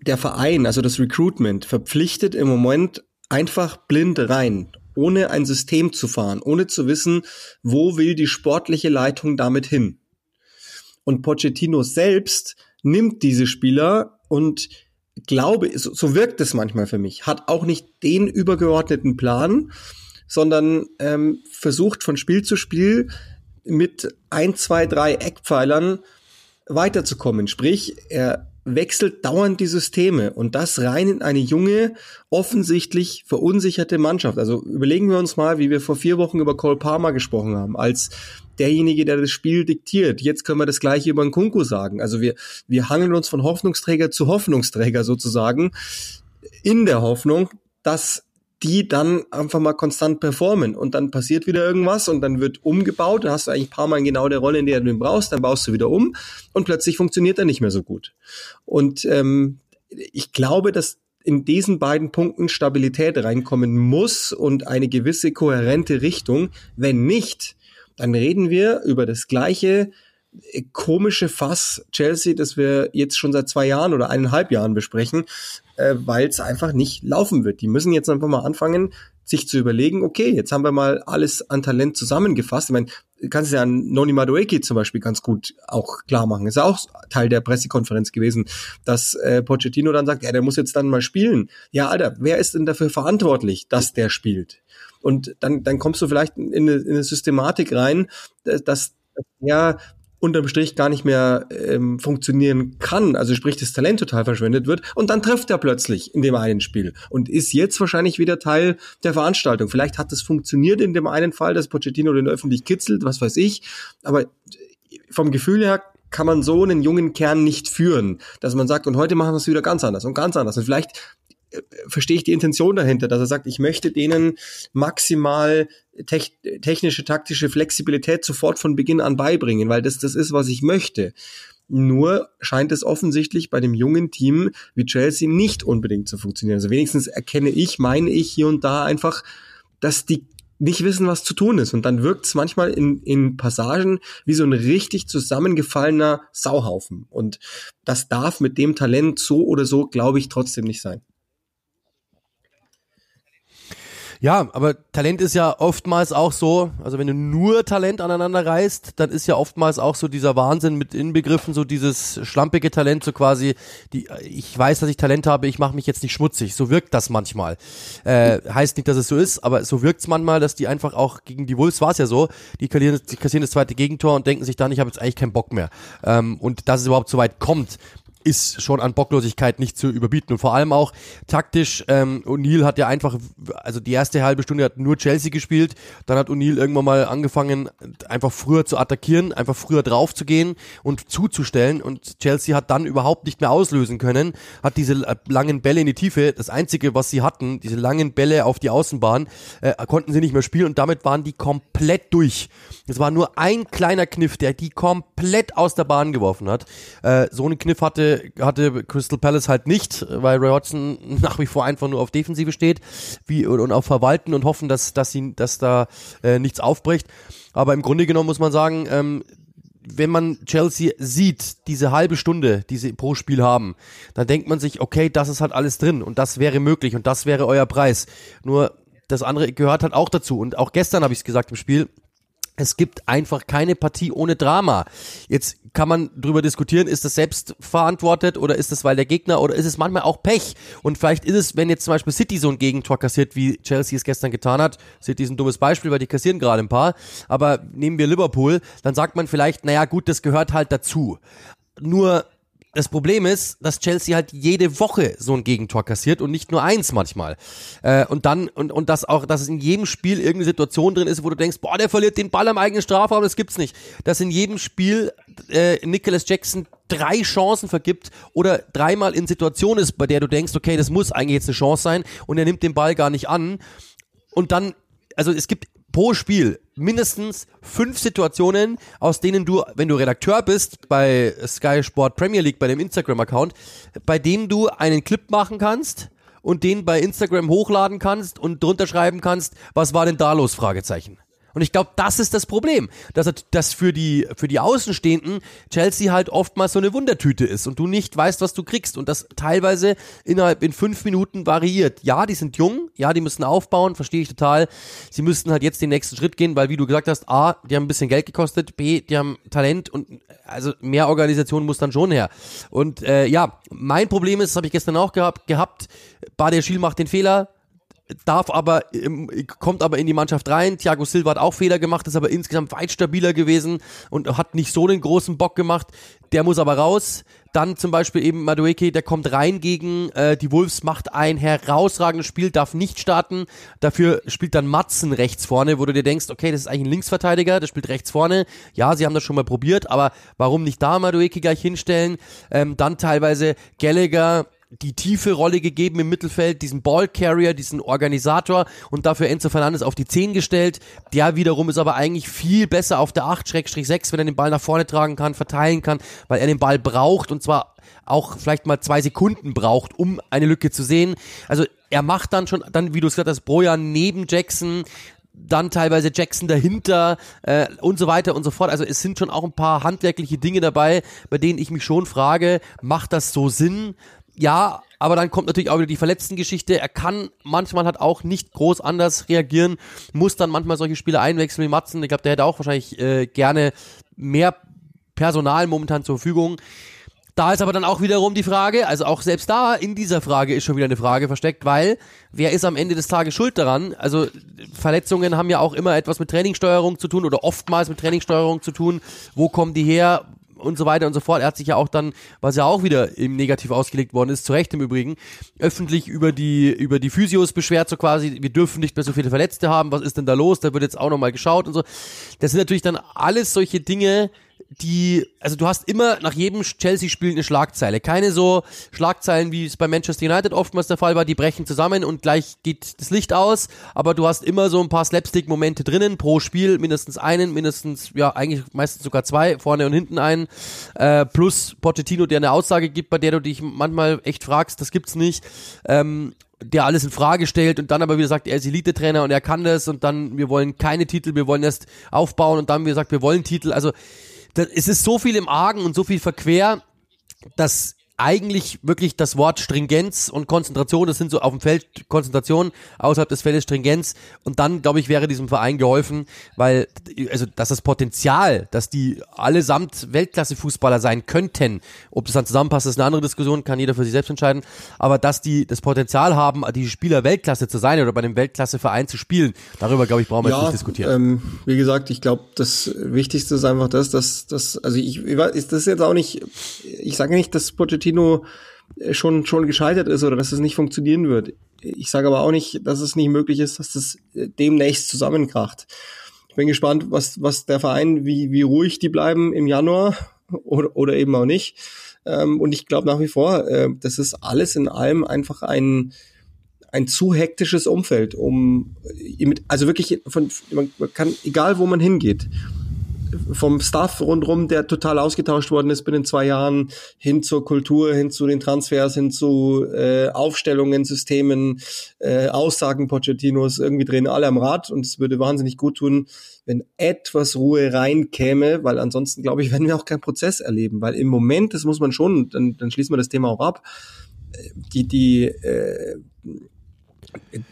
S2: der Verein, also das Recruitment, verpflichtet im Moment einfach blind rein, ohne ein System zu fahren, ohne zu wissen, wo will die sportliche Leitung damit hin. Und Pochettino selbst nimmt diese Spieler und glaube, so, so wirkt es manchmal für mich, hat auch nicht den übergeordneten Plan, sondern ähm, versucht von Spiel zu Spiel mit ein, zwei, drei Eckpfeilern weiterzukommen. Sprich, er wechselt dauernd die Systeme und das rein in eine junge, offensichtlich verunsicherte Mannschaft. Also überlegen wir uns mal, wie wir vor vier Wochen über Cole Palmer gesprochen haben, als derjenige, der das Spiel diktiert. Jetzt können wir das gleiche über den Kunku sagen. Also wir, wir hangeln uns von Hoffnungsträger zu Hoffnungsträger sozusagen in der Hoffnung, dass die dann einfach mal konstant performen und dann passiert wieder irgendwas und dann wird umgebaut, dann hast du eigentlich ein paar Mal genau der Rolle, in der du ihn brauchst, dann baust du wieder um und plötzlich funktioniert er nicht mehr so gut. Und ähm, ich glaube, dass in diesen beiden Punkten Stabilität reinkommen muss und eine gewisse kohärente Richtung. Wenn nicht, dann reden wir über das gleiche komische Fass Chelsea, das wir jetzt schon seit zwei Jahren oder eineinhalb Jahren besprechen, äh, weil es einfach nicht laufen wird. Die müssen jetzt einfach mal anfangen, sich zu überlegen, okay, jetzt haben wir mal alles an Talent zusammengefasst. Ich meine, du kannst ja an Noni Madueke zum Beispiel ganz gut auch klar machen. Ist ja auch Teil der Pressekonferenz gewesen, dass äh, Pochettino dann sagt, ja, der muss jetzt dann mal spielen. Ja, Alter, wer ist denn dafür verantwortlich, dass der spielt? Und dann, dann kommst du vielleicht in eine, in eine Systematik rein, dass, der unterm Strich gar nicht mehr ähm, funktionieren kann, also sprich das Talent total verschwendet wird und dann trifft er plötzlich in dem einen Spiel und ist jetzt wahrscheinlich wieder Teil der Veranstaltung. Vielleicht hat es funktioniert in dem einen Fall, dass Pochettino den öffentlich kitzelt, was weiß ich, aber vom Gefühl her kann man so einen jungen Kern nicht führen, dass man sagt, und heute machen wir es wieder ganz anders und ganz anders. Und vielleicht verstehe ich die Intention dahinter, dass er sagt, ich möchte denen maximal technische, taktische Flexibilität sofort von Beginn an beibringen, weil das das ist, was ich möchte. Nur scheint es offensichtlich bei dem jungen Team wie Chelsea nicht unbedingt zu funktionieren. Also wenigstens erkenne ich, meine ich hier und da einfach, dass die nicht wissen, was zu tun ist. Und dann wirkt es manchmal in, in Passagen wie so ein richtig zusammengefallener Sauhaufen. Und das darf mit dem Talent so oder so, glaube ich, trotzdem nicht sein.
S1: Ja, aber Talent ist ja oftmals auch so, also wenn du nur Talent aneinander reißt, dann ist ja oftmals auch so dieser Wahnsinn mit inbegriffen, so dieses schlampige Talent, so quasi, die, ich weiß, dass ich Talent habe, ich mache mich jetzt nicht schmutzig. So wirkt das manchmal. Äh, heißt nicht, dass es so ist, aber so wirkt es manchmal, dass die einfach auch gegen die Wolves war es ja so, die kassieren, die kassieren das zweite Gegentor und denken sich dann, ich habe jetzt eigentlich keinen Bock mehr. Ähm, und dass es überhaupt so weit kommt, ist schon an Bocklosigkeit nicht zu überbieten. Und vor allem auch taktisch, ähm, O'Neill hat ja einfach, also die erste halbe Stunde hat nur Chelsea gespielt, dann hat O'Neill irgendwann mal angefangen, einfach früher zu attackieren, einfach früher drauf zu gehen und zuzustellen und Chelsea hat dann überhaupt nicht mehr auslösen können, hat diese langen Bälle in die Tiefe, das einzige, was sie hatten, diese langen Bälle auf die Außenbahn, äh, konnten sie nicht mehr spielen und damit waren die komplett durch. Es war nur ein kleiner Kniff, der die komplett aus der Bahn geworfen hat. Äh, so einen Kniff hatte hatte, Crystal Palace halt nicht, weil Roy Hodgson nach wie vor einfach nur auf Defensive steht wie, und, und auf Verwalten und hoffen, dass, dass, sie, dass da äh, nichts aufbricht. Aber im Grunde genommen muss man sagen, ähm, wenn man Chelsea sieht, diese halbe Stunde, die sie pro Spiel haben, dann denkt man sich, okay, das ist halt alles drin und das wäre möglich und das wäre euer Preis. Nur das andere gehört halt auch dazu. Und auch gestern habe ich es gesagt im Spiel, es gibt einfach keine Partie ohne Drama. Jetzt kann man drüber diskutieren, ist das selbst verantwortet oder ist das weil der Gegner oder ist es manchmal auch Pech? Und vielleicht ist es, wenn jetzt zum Beispiel City so ein Gegentor kassiert, wie Chelsea es gestern getan hat. City ist ein dummes Beispiel, weil die kassieren gerade ein paar. Aber nehmen wir Liverpool, dann sagt man vielleicht, naja gut, das gehört halt dazu. Nur das Problem ist, dass Chelsea halt jede Woche so ein Gegentor kassiert und nicht nur eins manchmal. Äh, und dann, und, und das auch, dass es in jedem Spiel irgendeine Situation drin ist, wo du denkst, boah, der verliert den Ball am eigenen Strafraum, das gibt's nicht. Dass in jedem Spiel äh, Nicholas Jackson drei Chancen vergibt oder dreimal in Situation ist, bei der du denkst, okay, das muss eigentlich jetzt eine Chance sein und er nimmt den Ball gar nicht an. Und dann, also es gibt pro Spiel mindestens fünf Situationen, aus denen du, wenn du Redakteur bist bei Sky Sport Premier League, bei dem Instagram-Account, bei denen du einen Clip machen kannst und den bei Instagram hochladen kannst und drunter schreiben kannst, was war denn da los? Fragezeichen. Und ich glaube, das ist das Problem, dass, dass für die für die Außenstehenden Chelsea halt oftmals so eine Wundertüte ist und du nicht weißt, was du kriegst und das teilweise innerhalb in fünf Minuten variiert. Ja, die sind jung, ja, die müssen aufbauen, verstehe ich total. Sie müssten halt jetzt den nächsten Schritt gehen, weil wie du gesagt hast, a, die haben ein bisschen Geld gekostet, b, die haben Talent und also mehr Organisation muss dann schon her. Und äh, ja, mein Problem ist, das habe ich gestern auch gehabt, gehabt Bader Schiel macht den Fehler, darf aber, kommt aber in die Mannschaft rein. Thiago Silva hat auch Fehler gemacht, ist aber insgesamt weit stabiler gewesen und hat nicht so den großen Bock gemacht. Der muss aber raus. Dann zum Beispiel eben Madueke, der kommt rein gegen äh, die Wolves, macht ein herausragendes Spiel, darf nicht starten. Dafür spielt dann Matzen rechts vorne, wo du dir denkst, okay, das ist eigentlich ein Linksverteidiger, der spielt rechts vorne. Ja, sie haben das schon mal probiert, aber warum nicht da Madueke gleich hinstellen? Ähm, dann teilweise Gallagher, die tiefe Rolle gegeben im Mittelfeld, diesen Ballcarrier, diesen Organisator und dafür Enzo Fernandes auf die 10 gestellt. Der wiederum ist aber eigentlich viel besser auf der 8-6, wenn er den Ball nach vorne tragen kann, verteilen kann, weil er den Ball braucht und zwar auch vielleicht mal zwei Sekunden braucht, um eine Lücke zu sehen. Also er macht dann schon, dann wie du es gesagt hast, Brojan neben Jackson, dann teilweise Jackson dahinter äh, und so weiter und so fort. Also es sind schon auch ein paar handwerkliche Dinge dabei, bei denen ich mich schon frage, macht das so Sinn? Ja, aber dann kommt natürlich auch wieder die Verletzten-Geschichte. Er kann manchmal halt auch nicht groß anders reagieren, muss dann manchmal solche Spieler einwechseln wie Matzen. Ich glaube, der hätte auch wahrscheinlich äh, gerne mehr Personal momentan zur Verfügung. Da ist aber dann auch wiederum die Frage, also auch selbst da in dieser Frage ist schon wieder eine Frage versteckt, weil wer ist am Ende des Tages schuld daran? Also Verletzungen haben ja auch immer etwas mit Trainingssteuerung zu tun oder oftmals mit Trainingssteuerung zu tun. Wo kommen die her? Und so weiter und so fort. Er hat sich ja auch dann, was ja auch wieder im Negativ ausgelegt worden ist, zu Recht im Übrigen, öffentlich über die, über die Physios beschwert, so quasi, wir dürfen nicht mehr so viele Verletzte haben, was ist denn da los? Da wird jetzt auch nochmal geschaut und so. Das sind natürlich dann alles solche Dinge, die, also du hast immer nach jedem Chelsea-Spiel eine Schlagzeile. Keine so Schlagzeilen, wie es bei Manchester United oftmals der Fall war, die brechen zusammen und gleich geht das Licht aus, aber du hast immer so ein paar Slapstick-Momente drinnen, pro Spiel mindestens einen, mindestens, ja, eigentlich meistens sogar zwei, vorne und hinten einen, äh, plus Pochettino, der eine Aussage gibt, bei der du dich manchmal echt fragst, das gibt's nicht, ähm, der alles in Frage stellt und dann aber wieder sagt, er ist Elite-Trainer und er kann das und dann, wir wollen keine Titel, wir wollen erst aufbauen und dann wieder sagt, wir wollen Titel, also das, es ist so viel im Argen und so viel verquer, dass eigentlich wirklich das Wort Stringenz und Konzentration, das sind so auf dem Feld Konzentration, außerhalb des Feldes Stringenz und dann, glaube ich, wäre diesem Verein geholfen, weil, also, dass das Potenzial, dass die allesamt Weltklasse-Fußballer sein könnten, ob das dann zusammenpasst, ist eine andere Diskussion, kann jeder für sich selbst entscheiden, aber dass die das Potenzial haben, die Spieler Weltklasse zu sein oder bei einem Weltklasse-Verein zu spielen, darüber, glaube ich, brauchen wir ja, jetzt nicht diskutieren.
S2: Ähm, wie gesagt, ich glaube, das Wichtigste ist einfach das, dass, dass also ich, das ist jetzt auch nicht, ich sage nicht, dass Pochettino Pochettino äh, schon, schon gescheitert ist oder dass es nicht funktionieren wird. Ich sage aber auch nicht, dass es nicht möglich ist, dass das äh, demnächst zusammenkracht. Ich bin gespannt, was, was der Verein, wie, wie ruhig die bleiben im Januar oder, oder eben auch nicht. Ähm, und ich glaube nach wie vor, äh, das ist alles in allem einfach ein, ein zu hektisches Umfeld, um also wirklich von man kann egal wo man hingeht, vom Staff rundherum, der total ausgetauscht worden ist binnen zwei Jahren, hin zur Kultur, hin zu den Transfers, hin zu äh, Aufstellungen, Systemen, äh, Aussagen Pochettinos, irgendwie drehen alle am Rad. Und es würde wahnsinnig gut tun, wenn etwas Ruhe reinkäme, weil ansonsten, glaube ich, werden wir auch keinen Prozess erleben, weil im Moment, das muss man schon, dann, dann schließen wir das Thema auch ab, äh, die, die äh,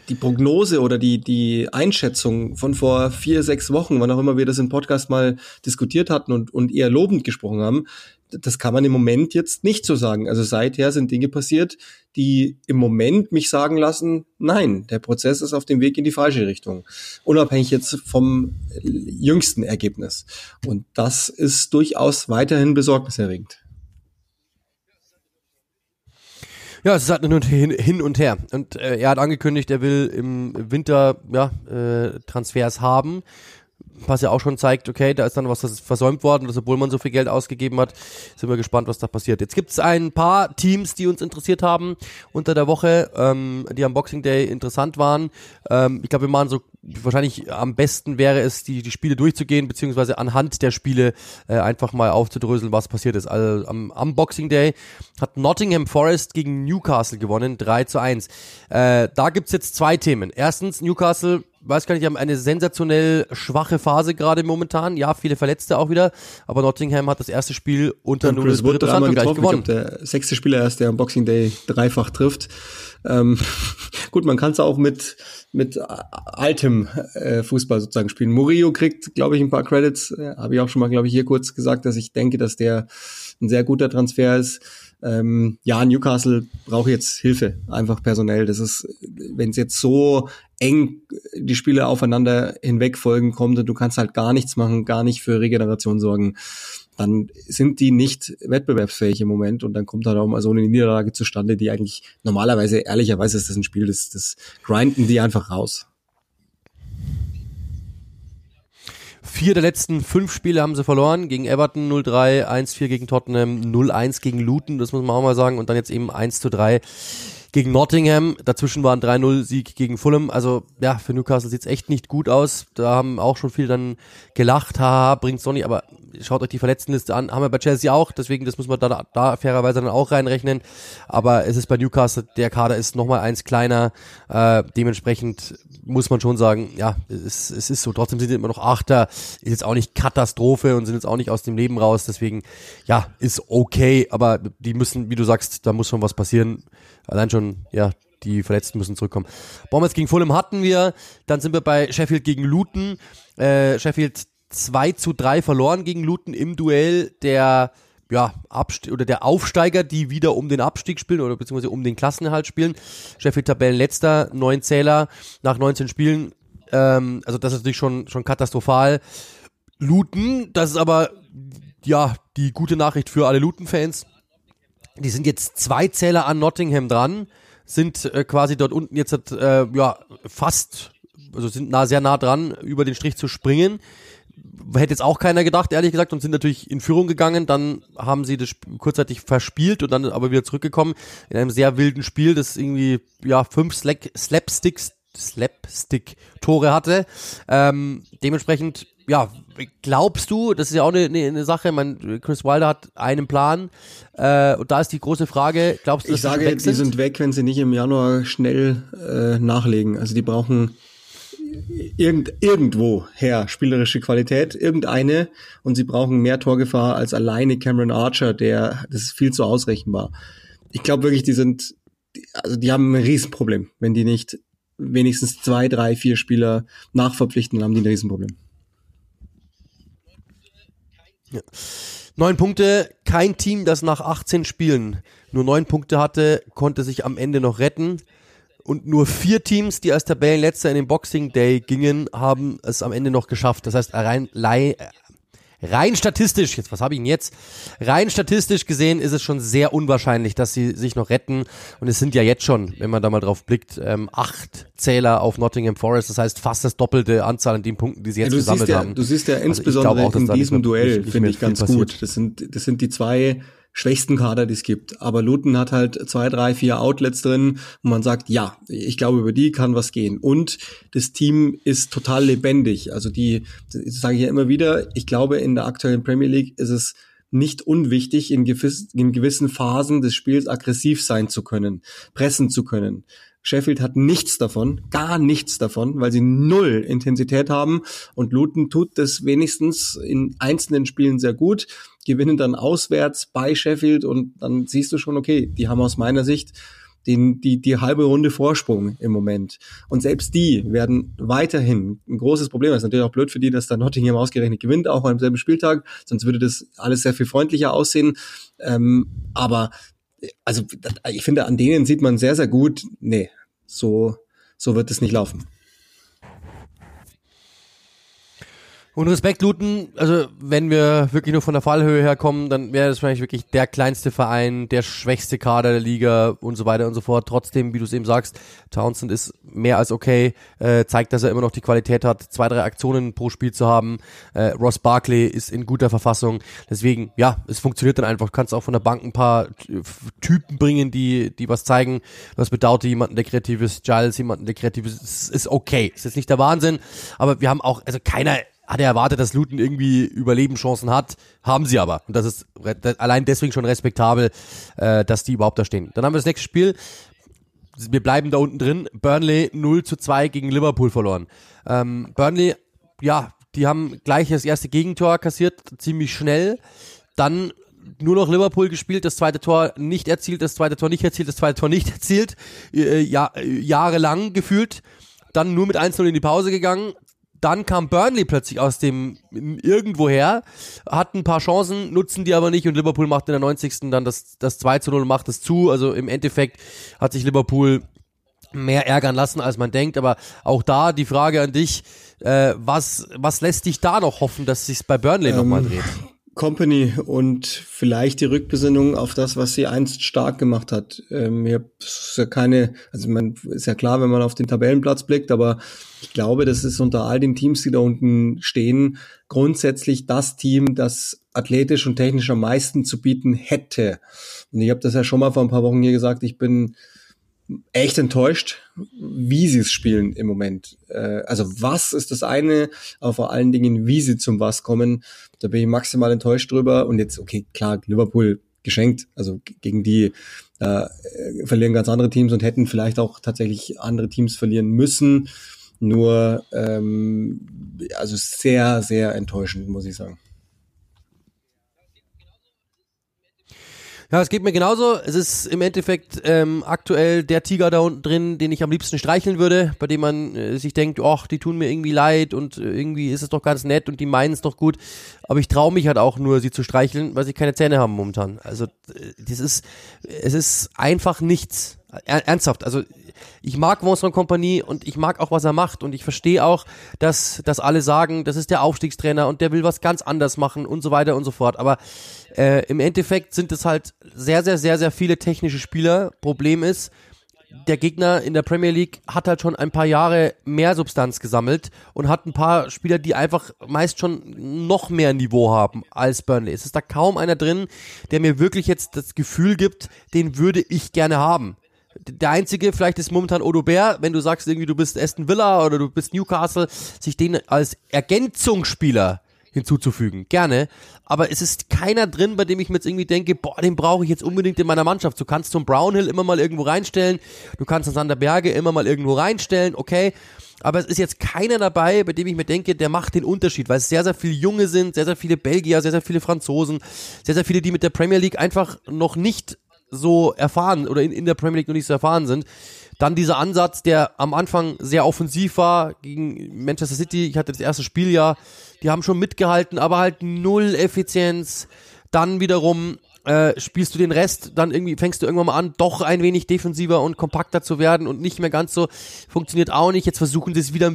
S2: die Prognose oder die, die Einschätzung von vor vier, sechs Wochen, wann auch immer wir das im Podcast mal diskutiert hatten und, und eher lobend gesprochen haben, das kann man im Moment jetzt nicht so sagen. Also seither sind Dinge passiert, die im Moment mich sagen lassen, nein, der Prozess ist auf dem Weg in die falsche Richtung. Unabhängig jetzt vom jüngsten Ergebnis. Und das ist durchaus weiterhin besorgniserregend.
S1: Ja, es ist halt nur hin, hin und her. Und äh, er hat angekündigt, er will im Winter ja, äh, Transfers haben was ja auch schon zeigt, okay, da ist dann was versäumt worden, dass obwohl man so viel Geld ausgegeben hat, sind wir gespannt, was da passiert. Jetzt gibt es ein paar Teams, die uns interessiert haben unter der Woche, ähm, die am Boxing Day interessant waren. Ähm, ich glaube, wir machen so, wahrscheinlich am besten wäre es, die, die Spiele durchzugehen, beziehungsweise anhand der Spiele äh, einfach mal aufzudröseln, was passiert ist. Also am, am Boxing Day hat Nottingham Forest gegen Newcastle gewonnen, 3 zu 1. Äh, da gibt's jetzt zwei Themen. Erstens, Newcastle weiß gar nicht, die haben eine sensationell schwache Phase gerade momentan. Ja, viele Verletzte auch wieder, aber Nottingham hat das erste Spiel unter
S2: Und Chris Wood dreimal getroffen.
S1: gewonnen.
S2: Ich glaub, der sechste Spieler ist, der am Boxing Day dreifach trifft. Ähm, gut, man kann es auch mit mit altem äh, Fußball sozusagen spielen. Murillo kriegt, glaube ich, ein paar Credits. Äh, Habe ich auch schon mal, glaube ich, hier kurz gesagt, dass ich denke, dass der ein sehr guter Transfer ist. Ähm, ja, Newcastle braucht jetzt Hilfe, einfach personell. Das ist, wenn es jetzt so eng die Spiele aufeinander hinweg folgen kommt und du kannst halt gar nichts machen, gar nicht für Regeneration sorgen, dann sind die nicht wettbewerbsfähig im Moment und dann kommt halt auch mal so eine Niederlage zustande, die eigentlich normalerweise, ehrlicherweise ist das ein Spiel, das, das grinden die einfach raus.
S1: Vier der letzten fünf Spiele haben sie verloren. Gegen Everton 0-3, 1-4 gegen Tottenham, 0-1 gegen Luton, das muss man auch mal sagen. Und dann jetzt eben 1-3 gegen Nottingham. Dazwischen war ein 3-0-Sieg gegen Fulham. Also ja, für Newcastle sieht's echt nicht gut aus. Da haben auch schon viele dann gelacht, haha, bringt's doch nicht. Aber schaut euch die Verletztenliste an. Haben wir bei Chelsea auch, deswegen das muss man da, da fairerweise dann auch reinrechnen. Aber es ist bei Newcastle, der Kader ist nochmal eins kleiner. Äh, dementsprechend muss man schon sagen, ja, es, es ist so. Trotzdem sind sie immer noch Achter. Ist jetzt auch nicht Katastrophe und sind jetzt auch nicht aus dem Leben raus. Deswegen, ja, ist okay. Aber die müssen, wie du sagst, da muss schon was passieren. Allein schon, ja, die Verletzten müssen zurückkommen. Bournemouth gegen Fulham hatten wir. Dann sind wir bei Sheffield gegen Luton. Äh, Sheffield 2 zu 3 verloren gegen Luton im Duell der ja, Abst oder der Aufsteiger, die wieder um den Abstieg spielen oder beziehungsweise um den Klassenerhalt spielen. Sheffield Tabellenletzter, neun Zähler nach 19 Spielen. Ähm, also das ist natürlich schon, schon katastrophal. Luton, das ist aber ja die gute Nachricht für alle Luton-Fans. Die sind jetzt zwei Zähler an Nottingham dran, sind äh, quasi dort unten jetzt äh, ja fast, also sind nah, sehr nah dran, über den Strich zu springen. Hätte jetzt auch keiner gedacht, ehrlich gesagt, und sind natürlich in Führung gegangen. Dann haben sie das kurzzeitig verspielt und dann aber wieder zurückgekommen in einem sehr wilden Spiel, das irgendwie ja fünf Slapsticks Slapstick-Tore hatte. Ähm, dementsprechend, ja, glaubst du, das ist ja auch eine, eine, eine Sache, man, Chris Wilder hat einen Plan äh, und da ist die große Frage, glaubst du,
S2: Ich
S1: dass sie
S2: sage,
S1: weg
S2: die sind weg, wenn sie nicht im Januar schnell äh, nachlegen. Also die brauchen irgend, irgendwo her spielerische Qualität, irgendeine, und sie brauchen mehr Torgefahr als alleine Cameron Archer, der das ist viel zu ausrechenbar. Ich glaube wirklich, die sind, die- also die haben ein Riesenproblem, wenn die nicht wenigstens zwei, drei, vier Spieler nachverpflichten, dann haben die ein Riesenproblem.
S1: Neun Punkte, kein Team, das nach 18 Spielen nur neun Punkte hatte, konnte sich am Ende noch retten. Und nur vier Teams, die als Tabellenletzter in den Boxing Day gingen, haben es am Ende noch geschafft. Das heißt, lei- rein statistisch, jetzt was habe ich denn jetzt? Rein statistisch gesehen ist es schon sehr unwahrscheinlich, dass sie sich noch retten. Und es sind ja jetzt schon, wenn man da mal drauf blickt, ähm, acht Zähler auf Nottingham Forest. Das heißt fast das doppelte Anzahl an den Punkten, die sie jetzt
S2: Ja,
S1: gesammelt
S2: ja,
S1: haben.
S2: du siehst ja
S1: Also
S2: insbesondere
S1: glaube auch,
S2: in diesem Duell, finde ich ganz gut. Das sind, das sind die zwei schwächsten Kader, die es gibt. Aber Luton hat halt zwei, drei, vier Outlets drin und man sagt, ja, ich glaube, über die kann was gehen. Und das Team ist total lebendig. Also die, das sage ich ja immer wieder, ich glaube, in der aktuellen Premier League ist es nicht unwichtig, in, gewiss, in gewissen Phasen des Spiels aggressiv sein zu können, pressen zu können. Sheffield hat nichts davon, gar nichts davon, weil sie null Intensität haben und Luton tut das wenigstens in einzelnen Spielen sehr gut, gewinnen dann auswärts bei Sheffield und dann siehst du schon, okay, die haben aus meiner Sicht den, die, die halbe Runde Vorsprung im Moment. Und selbst die werden weiterhin ein großes Problem. Das ist natürlich auch blöd für die, dass da Nottingham ausgerechnet gewinnt, auch am selben Spieltag. Sonst würde das alles sehr viel freundlicher aussehen. Ähm, aber also ich finde, an denen sieht man sehr, sehr gut, nee, so, so wird es nicht laufen.
S1: Und Respekt, Luton, also wenn wir wirklich nur von der Fallhöhe herkommen, dann wäre das vielleicht wirklich der kleinste Verein, der schwächste Kader der Liga und so weiter und so fort. Trotzdem, wie du es eben sagst, Townsend ist mehr als okay, äh, zeigt, dass er immer noch die Qualität hat, zwei, drei Aktionen pro Spiel zu haben. Äh, Ross Barkley ist in guter Verfassung. Deswegen, ja, es funktioniert dann einfach. Du kannst auch von der Bank ein paar Typen bringen, die, die was zeigen. Du hast jemanden, der kreativ ist, Giles jemanden, der kreativ ist. Ist okay. Ist jetzt nicht der Wahnsinn, aber wir haben auch, also keiner hat er erwartet, dass Luton irgendwie Überlebenschancen hat, haben sie aber. Und das ist allein deswegen schon respektabel, äh, dass die überhaupt da stehen. Dann haben wir das nächste Spiel. wir bleiben da unten drin. Burnley 0 zu 2 gegen Liverpool verloren. Ähm, Burnley, ja, die haben gleich das erste Gegentor kassiert, ziemlich schnell. Dann nur noch Liverpool gespielt, das zweite Tor nicht erzielt, das zweite Tor nicht erzielt, das zweite Tor nicht erzielt, äh, ja, jahrelang gefühlt. Dann nur mit 1-0 in die Pause gegangen. Dann kam Burnley plötzlich aus dem irgendwoher, hat ein paar Chancen, nutzen die aber nicht und Liverpool macht in der 90. dann das, das 2 zu 0 und macht es zu. Also im Endeffekt hat sich Liverpool mehr ärgern lassen, als man denkt. Aber auch da die Frage an dich, äh, was, was lässt dich da noch hoffen, dass sich bei Burnley ähm, nochmal dreht?
S2: Company und vielleicht die Rückbesinnung auf das, was sie einst stark gemacht hat. Ähm, ich ist ja keine, also man ist ja klar, wenn man auf den Tabellenplatz blickt, aber ich glaube, das ist unter all den Teams, die da unten stehen, grundsätzlich das Team, das athletisch und technisch am meisten zu bieten hätte. Und ich habe das ja schon mal vor ein paar Wochen hier gesagt, ich bin echt enttäuscht, wie sie es spielen im Moment. Äh, also was ist das eine, aber vor allen Dingen, wie sie zum was kommen. Da bin ich maximal enttäuscht drüber. Und jetzt, okay, klar, Liverpool geschenkt. Also gegen die äh, verlieren ganz andere Teams und hätten vielleicht auch tatsächlich andere Teams verlieren müssen. Nur ähm, also sehr, sehr enttäuschend, muss ich sagen.
S1: Ja, es geht mir genauso. Es ist im Endeffekt ähm, aktuell der Tiger da unten drin, den ich am liebsten streicheln würde, bei dem man äh, sich denkt, ach, die tun mir irgendwie leid und äh, irgendwie ist es doch ganz nett und die meinen es doch gut. Aber ich traue mich halt auch nur, sie zu streicheln, weil sie keine Zähne haben momentan. Also äh, das ist, es ist einfach nichts. Ernsthaft, also ich mag Vincent Kompanie und ich mag auch, was er macht und ich verstehe auch, dass, dass alle sagen, das ist der Aufstiegstrainer und der will was ganz anders machen und so weiter und so fort. Aber äh, im Endeffekt sind es halt sehr, sehr, sehr, sehr viele technische Spieler. Problem ist, der Gegner in der Premier League hat halt schon ein paar Jahre mehr Substanz gesammelt und hat ein paar Spieler, die einfach meist schon noch mehr Niveau haben als Burnley. Es ist da kaum einer drin, der mir wirklich jetzt das Gefühl gibt, den würde ich gerne haben der einzige vielleicht ist momentan Odo Bär, wenn du sagst irgendwie du bist Aston Villa oder du bist Newcastle, sich den als Ergänzungsspieler hinzuzufügen. Gerne. Aber es ist keiner drin, bei dem ich mir jetzt irgendwie denke, boah, den brauche ich jetzt unbedingt in meiner Mannschaft. Du kannst zum Brownhill immer mal irgendwo reinstellen. Du kannst den Sander Berge immer mal irgendwo reinstellen. Okay. Aber es ist jetzt keiner dabei, bei dem ich mir denke, der macht den Unterschied, weil es sehr, sehr viele Junge sind, sehr, sehr viele Belgier, sehr, sehr viele Franzosen, sehr, sehr viele, die mit der Premier League einfach noch nicht so erfahren oder in, in der Premier League noch nicht so erfahren sind. Dann dieser Ansatz, der am Anfang sehr offensiv war gegen Manchester City. Ich hatte das erste Spieljahr, die haben schon mitgehalten, aber halt null Effizienz. Dann wiederum äh, spielst du den Rest, dann irgendwie fängst du irgendwann mal an, doch ein wenig defensiver und kompakter zu werden und nicht mehr ganz so funktioniert auch nicht. Jetzt versuchen sie es wieder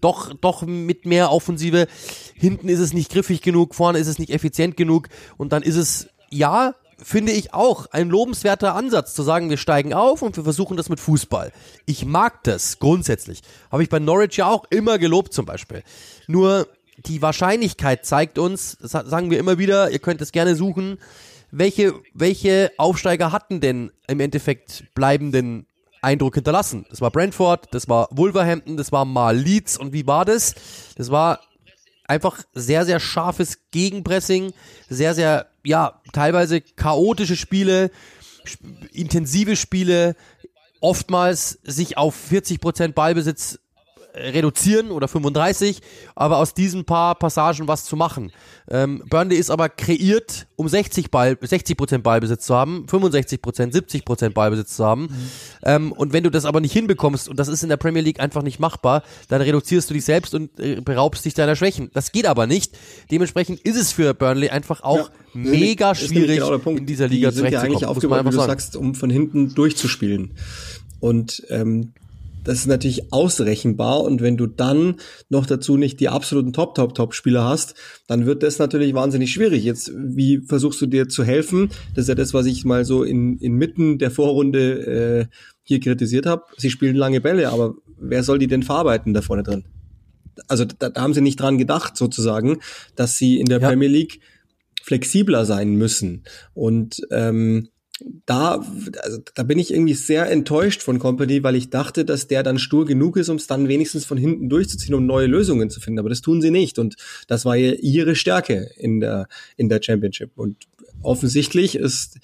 S1: doch doch mit mehr Offensive. Hinten ist es nicht griffig genug, vorne ist es nicht effizient genug und dann ist es ja finde ich auch ein lobenswerter Ansatz zu sagen, wir steigen auf und wir versuchen das mit Fußball. Ich mag das grundsätzlich. Habe ich bei Norwich ja auch immer gelobt zum Beispiel. Nur die Wahrscheinlichkeit zeigt uns, das sagen wir immer wieder, ihr könnt es gerne suchen, welche, welche Aufsteiger hatten denn im Endeffekt bleibenden Eindruck hinterlassen? Das war Brentford, das war Wolverhampton, das war mal Leeds und wie war das? Das war einfach sehr, sehr scharfes Gegenpressing, sehr, sehr, ja, teilweise chaotische Spiele, intensive Spiele, oftmals sich auf 40% Ballbesitz reduzieren oder 35, aber aus diesen paar Passagen was zu machen. Ähm, Burnley ist aber kreiert, um 60 Ball, 60 Prozent Ballbesitz zu haben, 65 Prozent, 70 Prozent Ballbesitz zu haben. Mhm. Ähm, und wenn du das aber nicht hinbekommst, und das ist in der Premier League einfach nicht machbar, dann reduzierst du dich selbst und äh, beraubst dich deiner Schwächen. Das geht aber nicht. Dementsprechend ist es für Burnley einfach auch ja, mega schwierig, genau in dieser Liga
S2: Die sind ja eigentlich aufgebaut, wie du sagst, um von hinten durchzuspielen. Und ähm, das ist natürlich ausrechenbar und wenn du dann noch dazu nicht die absoluten Top, Top, Top-Spieler hast, dann wird das natürlich wahnsinnig schwierig. Jetzt, wie versuchst du dir zu helfen? Das ist ja das, was ich mal so in, inmitten der Vorrunde äh, hier kritisiert habe. Sie spielen lange Bälle, aber wer soll die denn verarbeiten da vorne drin? Also da, da haben sie nicht dran gedacht, sozusagen, dass sie in der ja. Premier League flexibler sein müssen. Und ähm, da, also, da bin ich irgendwie sehr enttäuscht von Company, weil ich dachte, dass der dann stur genug ist, um es dann wenigstens von hinten durchzuziehen, um neue Lösungen zu finden. Aber das tun sie nicht. Und das war ihre Stärke in der, in der Championship. Und offensichtlich ist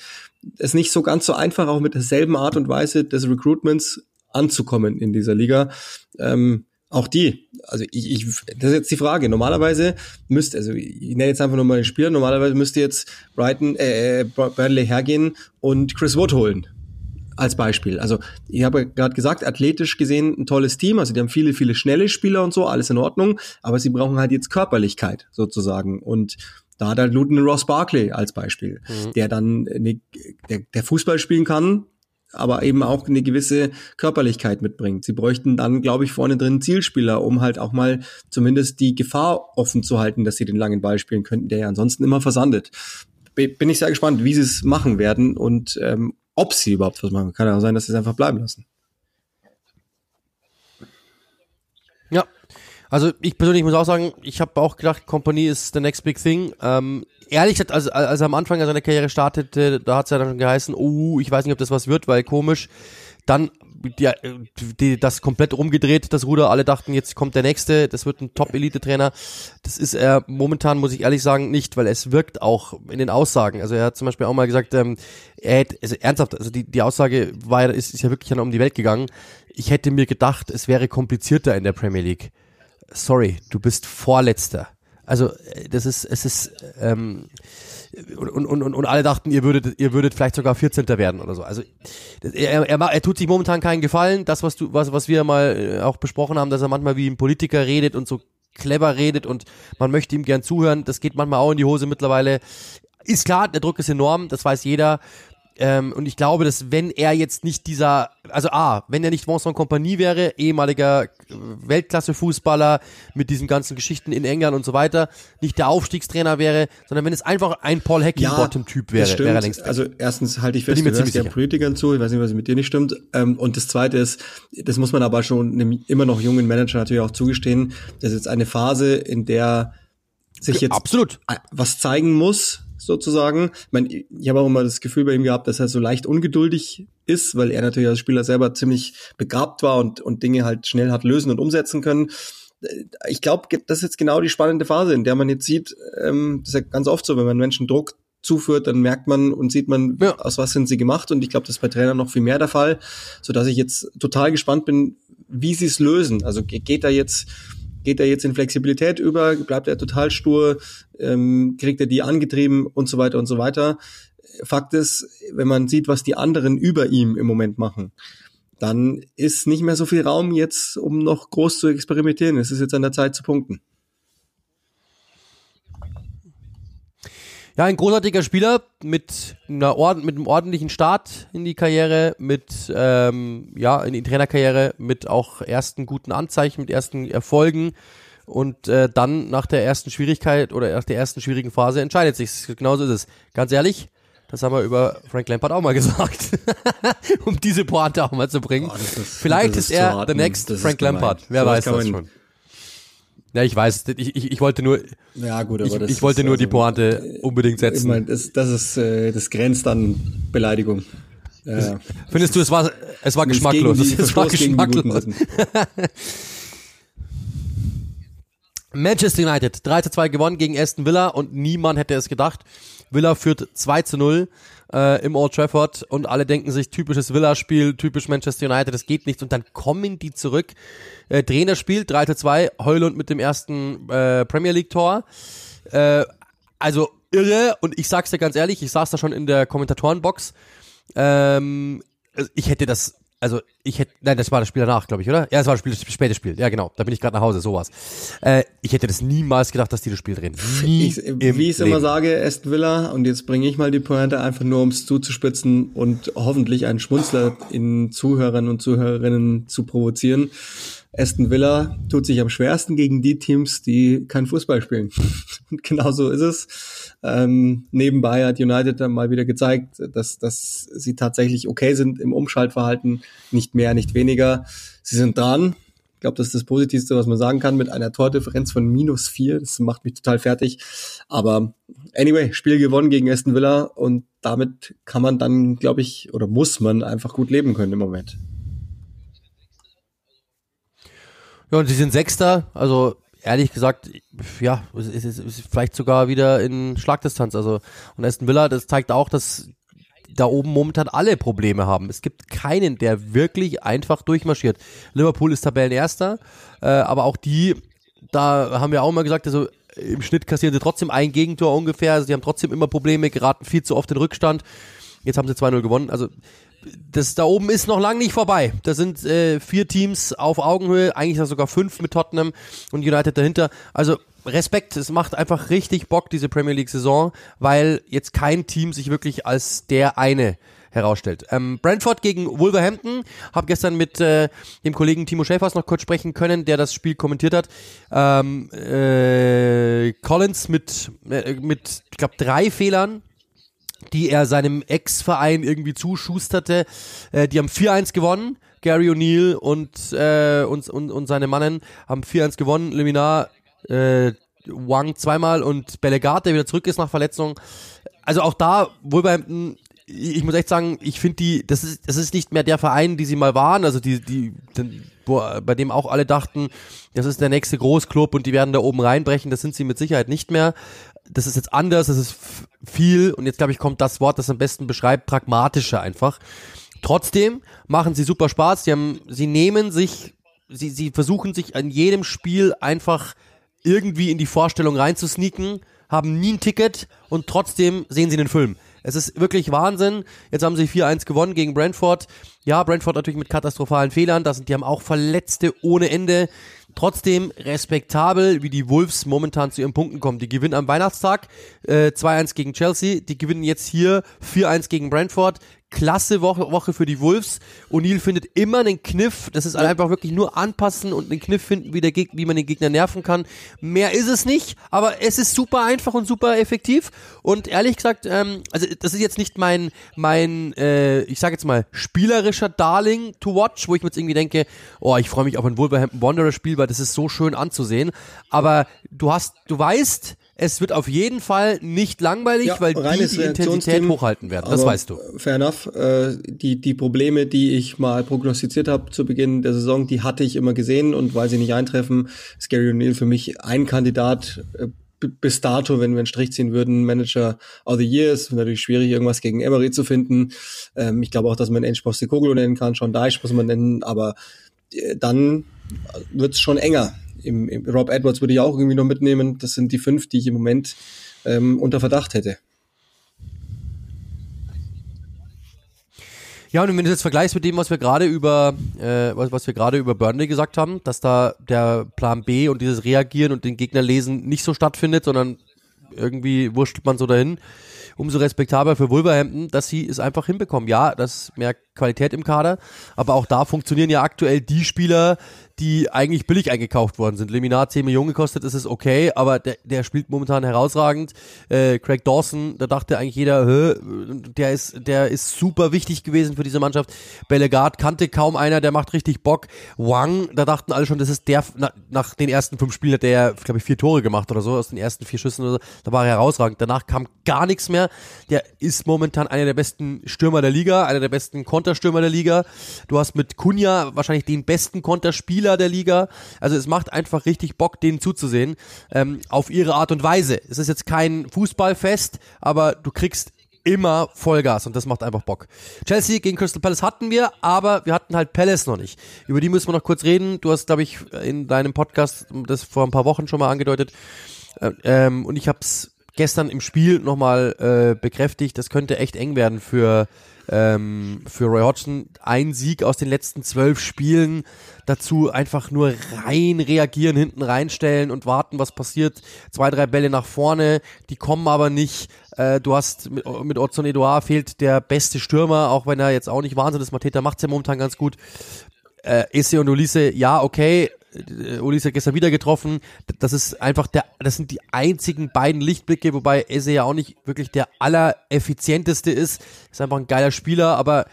S2: es nicht so ganz so einfach, auch mit derselben Art und Weise des Recruitments anzukommen in dieser Liga. Ähm, auch die, also ich, ich, das ist jetzt die Frage. Normalerweise müsste, also ich nenne jetzt einfach nur mal den Spieler, normalerweise müsste jetzt Brighton, äh, äh Bradley hergehen und Chris Wood holen. Als Beispiel. Also ich habe gerade gesagt, athletisch gesehen ein tolles Team. Also die haben viele, viele schnelle Spieler und so, alles in Ordnung. Aber sie brauchen halt jetzt Körperlichkeit sozusagen. Und da hat halt Luton Ross Barkley als Beispiel, mhm. der dann der, der Fußball spielen kann, aber eben auch eine gewisse Körperlichkeit mitbringt. Sie bräuchten dann, glaube ich, vorne drin Zielspieler, um halt auch mal zumindest die Gefahr offen zu halten, dass sie den langen Ball spielen könnten, der ja ansonsten immer versandet. Bin ich sehr gespannt, wie sie es machen werden und ähm, ob sie überhaupt was machen. Kann ja auch sein, dass sie es einfach bleiben lassen.
S1: Ja, also ich persönlich muss auch sagen, ich habe auch gedacht, Company ist the next big thing. Ähm, ehrlich gesagt, als, als er am Anfang seiner Karriere startete, da hat es ja dann schon geheißen, oh, ich weiß nicht, ob das was wird, weil komisch. Dann die, die, das komplett rumgedreht, das Ruder. Alle dachten, jetzt kommt der nächste, das wird ein Top-Elite-Trainer. Das ist er momentan, muss ich ehrlich sagen, nicht, weil es wirkt auch in den Aussagen. Also er hat zum Beispiel auch mal gesagt, ähm, er hätte, also ernsthaft, also die, die Aussage war, ist, ist ja wirklich um die Welt gegangen. Ich hätte mir gedacht, es wäre komplizierter in der Premier League. Sorry, du bist Vorletzter. Also äh, das ist, es ist ähm, und, und, und, und alle dachten, ihr würdet, ihr würdet vielleicht sogar 14. werden oder so. Also er, er, er tut sich momentan keinen Gefallen. Das, was du, was, was wir mal äh, auch besprochen haben, dass er manchmal wie ein Politiker redet und so clever redet und man möchte ihm gern zuhören, das geht manchmal auch in die Hose mittlerweile. Ist klar, der Druck ist enorm, das weiß jeder. Ähm, und ich glaube, dass wenn er jetzt nicht dieser, also A, wenn er nicht Vincent Compagnie wäre, ehemaliger Weltklasse-Fußballer mit diesen ganzen Geschichten in England und so weiter, nicht der Aufstiegstrainer wäre, sondern wenn es einfach ein Paul Hacking-Bottom-Typ ja, wäre, wäre er längst.
S2: Also erstens halte ich fest, du hörst ja Politikern zu, ich weiß nicht, was mit dir nicht stimmt. Ähm, und das zweite ist, das muss man aber schon einem immer noch jungen Manager natürlich auch zugestehen, das ist jetzt eine Phase, in der sich jetzt
S1: Absolut.
S2: was zeigen muss, sozusagen. Ich, meine, ich habe auch immer das Gefühl bei ihm gehabt, dass er so leicht ungeduldig ist, weil er natürlich als Spieler selber ziemlich begabt war und, und Dinge halt schnell hat lösen und umsetzen können. Ich glaube, das ist jetzt genau die spannende Phase, in der man jetzt sieht, ähm, das ist ja ganz oft so, wenn man Menschen Druck zuführt, dann merkt man und sieht man, ja. aus was sind sie gemacht. Und ich glaube, das ist bei Trainern noch viel mehr der Fall, so dass ich jetzt total gespannt bin, wie sie es lösen. Also geht da jetzt geht er jetzt in Flexibilität über, bleibt er total stur, ähm, kriegt er die angetrieben und so weiter und so weiter. Fakt ist, wenn man sieht, was die anderen über ihm im Moment machen, dann ist nicht mehr so viel Raum jetzt, um noch groß zu experimentieren. Es ist jetzt an der Zeit zu punkten.
S1: Ja, ein großartiger Spieler mit einer Ord mit einem ordentlichen Start in die Karriere, mit ähm, ja in die Trainerkarriere, mit auch ersten guten Anzeichen, mit ersten Erfolgen und äh, dann nach der ersten Schwierigkeit oder nach der ersten schwierigen Phase entscheidet sich. Genauso ist es. Ganz ehrlich, das haben wir über Frank Lampard auch mal gesagt, um diese Pointe auch mal zu bringen. Oh, ist, Vielleicht ist, ist er the next Frank Lampard. Wer so weiß das schon. Ja, ich weiß, ich, ich, ich wollte nur,
S2: ja, gut, aber
S1: ich,
S2: das
S1: ich wollte nur also, die Pointe unbedingt setzen. Ich
S2: meine, das, das ist, äh, das grenzt an Beleidigung.
S1: Ja. Findest du, es war, es war geschmacklos? Die, es war geschmacklos. Manchester United 3 zu 2 gewonnen gegen Aston Villa und niemand hätte es gedacht. Villa führt 2 zu 0 äh, im Old Trafford und alle denken sich, typisches Villa-Spiel, typisch Manchester United, das geht nicht und dann kommen die zurück. Äh, Trainer spielt 3 zu 2, Heulund mit dem ersten äh, Premier League-Tor. Äh, also irre und ich sag's dir ganz ehrlich, ich saß da schon in der Kommentatorenbox. Ähm, ich hätte das also ich hätte, nein, das war das Spiel danach, glaube ich, oder? Ja, das war das, Spiel, das späte Spiel. Ja, genau. Da bin ich gerade nach Hause, sowas. Äh, ich hätte das niemals gedacht, dass die das Spiel drehen.
S2: Nie ich, wie ich es immer sage, Aston Villa, und jetzt bringe ich mal die Pointe einfach nur, um es zuzuspitzen und hoffentlich einen Schmunzler in Zuhörern und Zuhörerinnen zu provozieren. Aston Villa tut sich am schwersten gegen die Teams, die kein Fußball spielen. und genau so ist es. Ähm, nebenbei hat United dann mal wieder gezeigt, dass, dass sie tatsächlich okay sind im Umschaltverhalten. Nicht mehr, nicht weniger. Sie sind dran. glaube, das ist das Positivste, was man sagen kann, mit einer Tordifferenz von minus vier. Das macht mich total fertig. Aber anyway, Spiel gewonnen gegen Aston Villa und damit kann man dann, glaube ich, oder muss man einfach gut leben können im Moment.
S1: Ja, und sie sind Sechster, also ehrlich gesagt, ja, es ist, es ist vielleicht sogar wieder in Schlagdistanz. Also und Aston Villa, das zeigt auch, dass da oben momentan alle Probleme haben. Es gibt keinen, der wirklich einfach durchmarschiert. Liverpool ist Tabellenerster, äh, aber auch die, da haben wir auch immer gesagt, also im Schnitt kassieren sie trotzdem ein Gegentor ungefähr. Also sie haben trotzdem immer Probleme, geraten viel zu oft in Rückstand. Jetzt haben sie 2-0 gewonnen. Also das da oben ist noch lange nicht vorbei. Da sind äh, vier Teams auf Augenhöhe, eigentlich sogar fünf mit Tottenham und United dahinter. Also Respekt, es macht einfach richtig Bock, diese Premier League-Saison, weil jetzt kein Team sich wirklich als der eine herausstellt. Ähm, Brentford gegen Wolverhampton. Habe gestern mit äh, dem Kollegen Timo Schäfers noch kurz sprechen können, der das Spiel kommentiert hat. Ähm, äh, Collins mit, äh, mit ich glaube, drei Fehlern die er seinem Ex-Verein irgendwie zuschusterte. Äh, die haben 4-1 gewonnen. Gary O'Neill und, äh, und, und, und seine Mannen haben 4-1 gewonnen. Leminar, äh, Wang zweimal und Bellegat, der wieder zurück ist nach Verletzung. Also auch da, beim ich muss echt sagen, ich finde die, das ist, das ist nicht mehr der Verein, die sie mal waren, also die, die, wo, bei dem auch alle dachten, das ist der nächste Großclub und die werden da oben reinbrechen, das sind sie mit Sicherheit nicht mehr das ist jetzt anders, das ist viel und jetzt glaube ich kommt das Wort, das am besten beschreibt, pragmatischer einfach. Trotzdem machen sie super Spaß, sie haben, sie nehmen sich, sie, sie versuchen sich an jedem Spiel einfach irgendwie in die Vorstellung reinzusneaken, haben nie ein Ticket und trotzdem sehen sie den Film. Es ist wirklich Wahnsinn. Jetzt haben sie 4-1 gewonnen gegen Brentford. Ja, Brentford natürlich mit katastrophalen Fehlern. Das sind, die haben auch Verletzte ohne Ende trotzdem respektabel, wie die Wolves momentan zu ihren Punkten kommen. Die gewinnen am Weihnachtstag äh, 2-1 gegen Chelsea, die gewinnen jetzt hier 4-1 gegen Brentford, klasse Woche, Woche für die Wolves. O'Neill findet immer einen Kniff. Das ist einfach wirklich nur anpassen und einen Kniff finden, wie, der Geg wie man den Gegner nerven kann. Mehr ist es nicht, aber es ist super einfach und super effektiv. Und ehrlich gesagt, ähm, also das ist jetzt nicht mein, mein äh, ich sage jetzt mal, spielerischer Darling to watch, wo ich mir jetzt irgendwie denke, oh, ich freue mich auf ein Wolverhampton Wanderer Spiel, weil das ist so schön anzusehen. Aber du hast, du weißt, es wird auf jeden Fall nicht langweilig, ja, weil die die Intensität hochhalten werden. Das weißt du.
S2: Fair enough. Äh, die, die Probleme, die ich mal prognostiziert habe zu Beginn der Saison, die hatte ich immer gesehen und weil sie nicht eintreffen, ist Gary O'Neill für mich ein Kandidat äh, bis dato, wenn wir einen Strich ziehen würden, Manager of the Year ist natürlich schwierig, irgendwas gegen Emery zu finden. Ähm, ich glaube auch, dass man Ensch Postecoglou nennen kann, Sean Deich muss man nennen, aber äh, dann wird's schon enger im, im Rob Edwards würde ich auch irgendwie noch mitnehmen. Das sind die fünf, die ich im Moment ähm, unter Verdacht hätte.
S1: Ja, und wenn du jetzt vergleichst mit dem, was wir gerade über, äh, was, was wir gerade über Burnley gesagt haben, dass da der Plan B und dieses Reagieren und den Gegner lesen nicht so stattfindet, sondern irgendwie wurschtelt man so dahin, umso respektabler für Wolverhampton, dass sie es einfach hinbekommen. Ja, das ist mehr Qualität im Kader, aber auch da funktionieren ja aktuell die Spieler, die eigentlich billig eingekauft worden sind. Leminar 10 Millionen gekostet, ist es okay, aber der, der spielt momentan herausragend. Äh, Craig Dawson, da dachte eigentlich jeder, Hö, der ist, der ist super wichtig gewesen für diese Mannschaft. Bellegarde kannte kaum einer, der macht richtig Bock. Wang, da dachten alle schon, das ist der, na, nach den ersten fünf Spielen hat der, glaube ich, vier Tore gemacht oder so, aus den ersten vier Schüssen oder so. Da war er herausragend. Danach kam gar nichts mehr. Der ist momentan einer der besten Stürmer der Liga, einer der besten Konterstürmer der Liga. Du hast mit Kunja wahrscheinlich den besten Konterspieler Spieler der Liga. Also es macht einfach richtig Bock, denen zuzusehen, ähm, auf ihre Art und Weise. Es ist jetzt kein Fußballfest, aber du kriegst immer Vollgas und das macht einfach Bock. Chelsea gegen Crystal Palace hatten wir, aber wir hatten halt Palace noch nicht. Über die müssen wir noch kurz reden. Du hast, glaube ich, in deinem Podcast das vor ein paar Wochen schon mal angedeutet. Äh, ähm, und ich habe es gestern im Spiel nochmal äh, bekräftigt. Das könnte echt eng werden für ähm, für Roy Hodgson. Ein Sieg aus den letzten zwölf Spielen. Dazu einfach nur rein reagieren, hinten reinstellen und warten, was passiert. Zwei, drei Bälle nach vorne, die kommen aber nicht. Äh, du hast mit, mit Otson Edouard fehlt der beste Stürmer, auch wenn er jetzt auch nicht Wahnsinn ist. Mateta macht's ja momentan ganz gut. Äh, Esse und Ulisse, ja, okay, äh, Uli ist ja gestern wieder getroffen. Das ist einfach der, das sind die einzigen beiden Lichtblicke, wobei Eze ja auch nicht wirklich der allereffizienteste ist. Ist einfach ein geiler Spieler, aber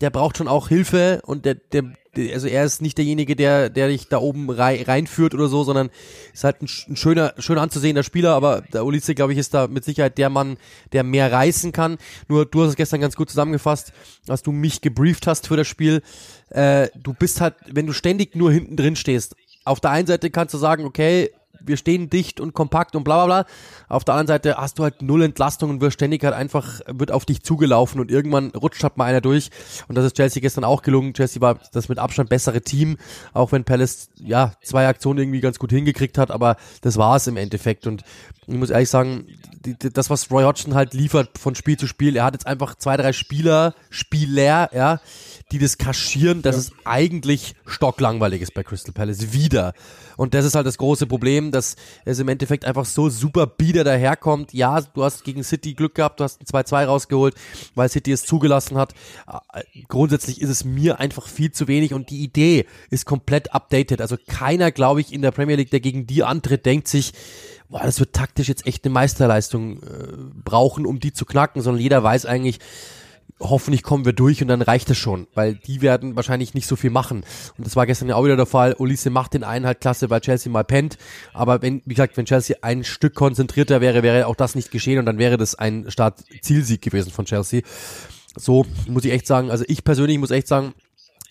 S1: der braucht schon auch Hilfe und der, der, also er ist nicht derjenige, der, der dich da oben rein, reinführt oder so, sondern ist halt ein, ein schöner, schön anzusehender Spieler, aber der Ulisse, glaube ich, ist da mit Sicherheit der Mann, der mehr reißen kann. Nur du hast es gestern ganz gut zusammengefasst, als du mich gebrieft hast für das Spiel. Äh, du bist halt, wenn du ständig nur hinten drin stehst, auf der einen Seite kannst du sagen, okay, wir stehen dicht und kompakt und bla bla bla. Auf der anderen Seite hast du halt null Entlastung und wirst ständig halt einfach, wird auf dich zugelaufen und irgendwann rutscht halt mal einer durch. Und das ist Chelsea gestern auch gelungen. Chelsea war das mit Abstand bessere Team, auch wenn Palace ja zwei Aktionen irgendwie ganz gut hingekriegt hat, aber das war es im Endeffekt. Und ich muss ehrlich sagen, das, was Roy Hodgson halt liefert von Spiel zu Spiel, er hat jetzt einfach zwei, drei Spieler, Spieler, ja, die das kaschieren, dass ja. es eigentlich stocklangweilig ist bei Crystal Palace. Wieder. Und das ist halt das große Problem, dass es im Endeffekt einfach so super bieder daherkommt. Ja, du hast gegen City Glück gehabt, du hast ein 2-2 rausgeholt, weil City es zugelassen hat. Grundsätzlich ist es mir einfach viel zu wenig und die Idee ist komplett updated. Also keiner, glaube ich, in der Premier League, der gegen die antritt, denkt sich, boah, das wird taktisch jetzt echt eine Meisterleistung äh, brauchen, um die zu knacken, sondern jeder weiß eigentlich, hoffentlich kommen wir durch und dann reicht es schon, weil die werden wahrscheinlich nicht so viel machen. Und das war gestern ja auch wieder der Fall. Olise macht den einen halt klasse, weil Chelsea mal pennt. Aber wenn, wie gesagt, wenn Chelsea ein Stück konzentrierter wäre, wäre auch das nicht geschehen und dann wäre das ein Start-Zielsieg gewesen von Chelsea. So muss ich echt sagen. Also ich persönlich muss echt sagen,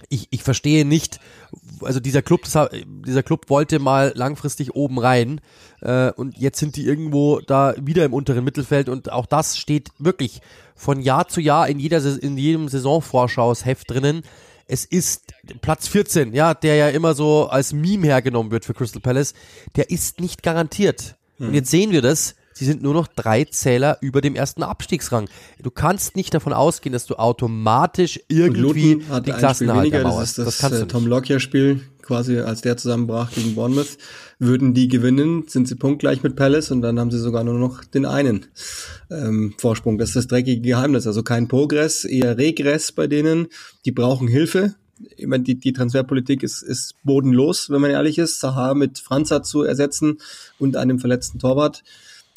S1: ich, ich verstehe nicht, also dieser Club, das, dieser Club wollte mal langfristig oben rein äh, und jetzt sind die irgendwo da wieder im unteren Mittelfeld und auch das steht wirklich von Jahr zu Jahr in jeder in jedem Saisonvorschausheft drinnen. Es ist Platz 14, ja, der ja immer so als Meme hergenommen wird für Crystal Palace. Der ist nicht garantiert. Hm. Und jetzt sehen wir das. Sie sind nur noch drei Zähler über dem ersten Abstiegsrang. Du kannst nicht davon ausgehen, dass du automatisch irgendwie die Klassenerhalt
S2: ermauerst. Das ist das, das, das Tom Lockyer-Spiel quasi, als der zusammenbrach gegen Bournemouth. Würden die gewinnen, sind sie punktgleich mit Palace und dann haben sie sogar nur noch den einen ähm, Vorsprung. Das ist das dreckige Geheimnis. Also kein Progress, eher Regress bei denen. Die brauchen Hilfe. Ich meine, die, die Transferpolitik ist, ist bodenlos, wenn man ehrlich ist. Sahar mit Franza zu ersetzen und einem verletzten Torwart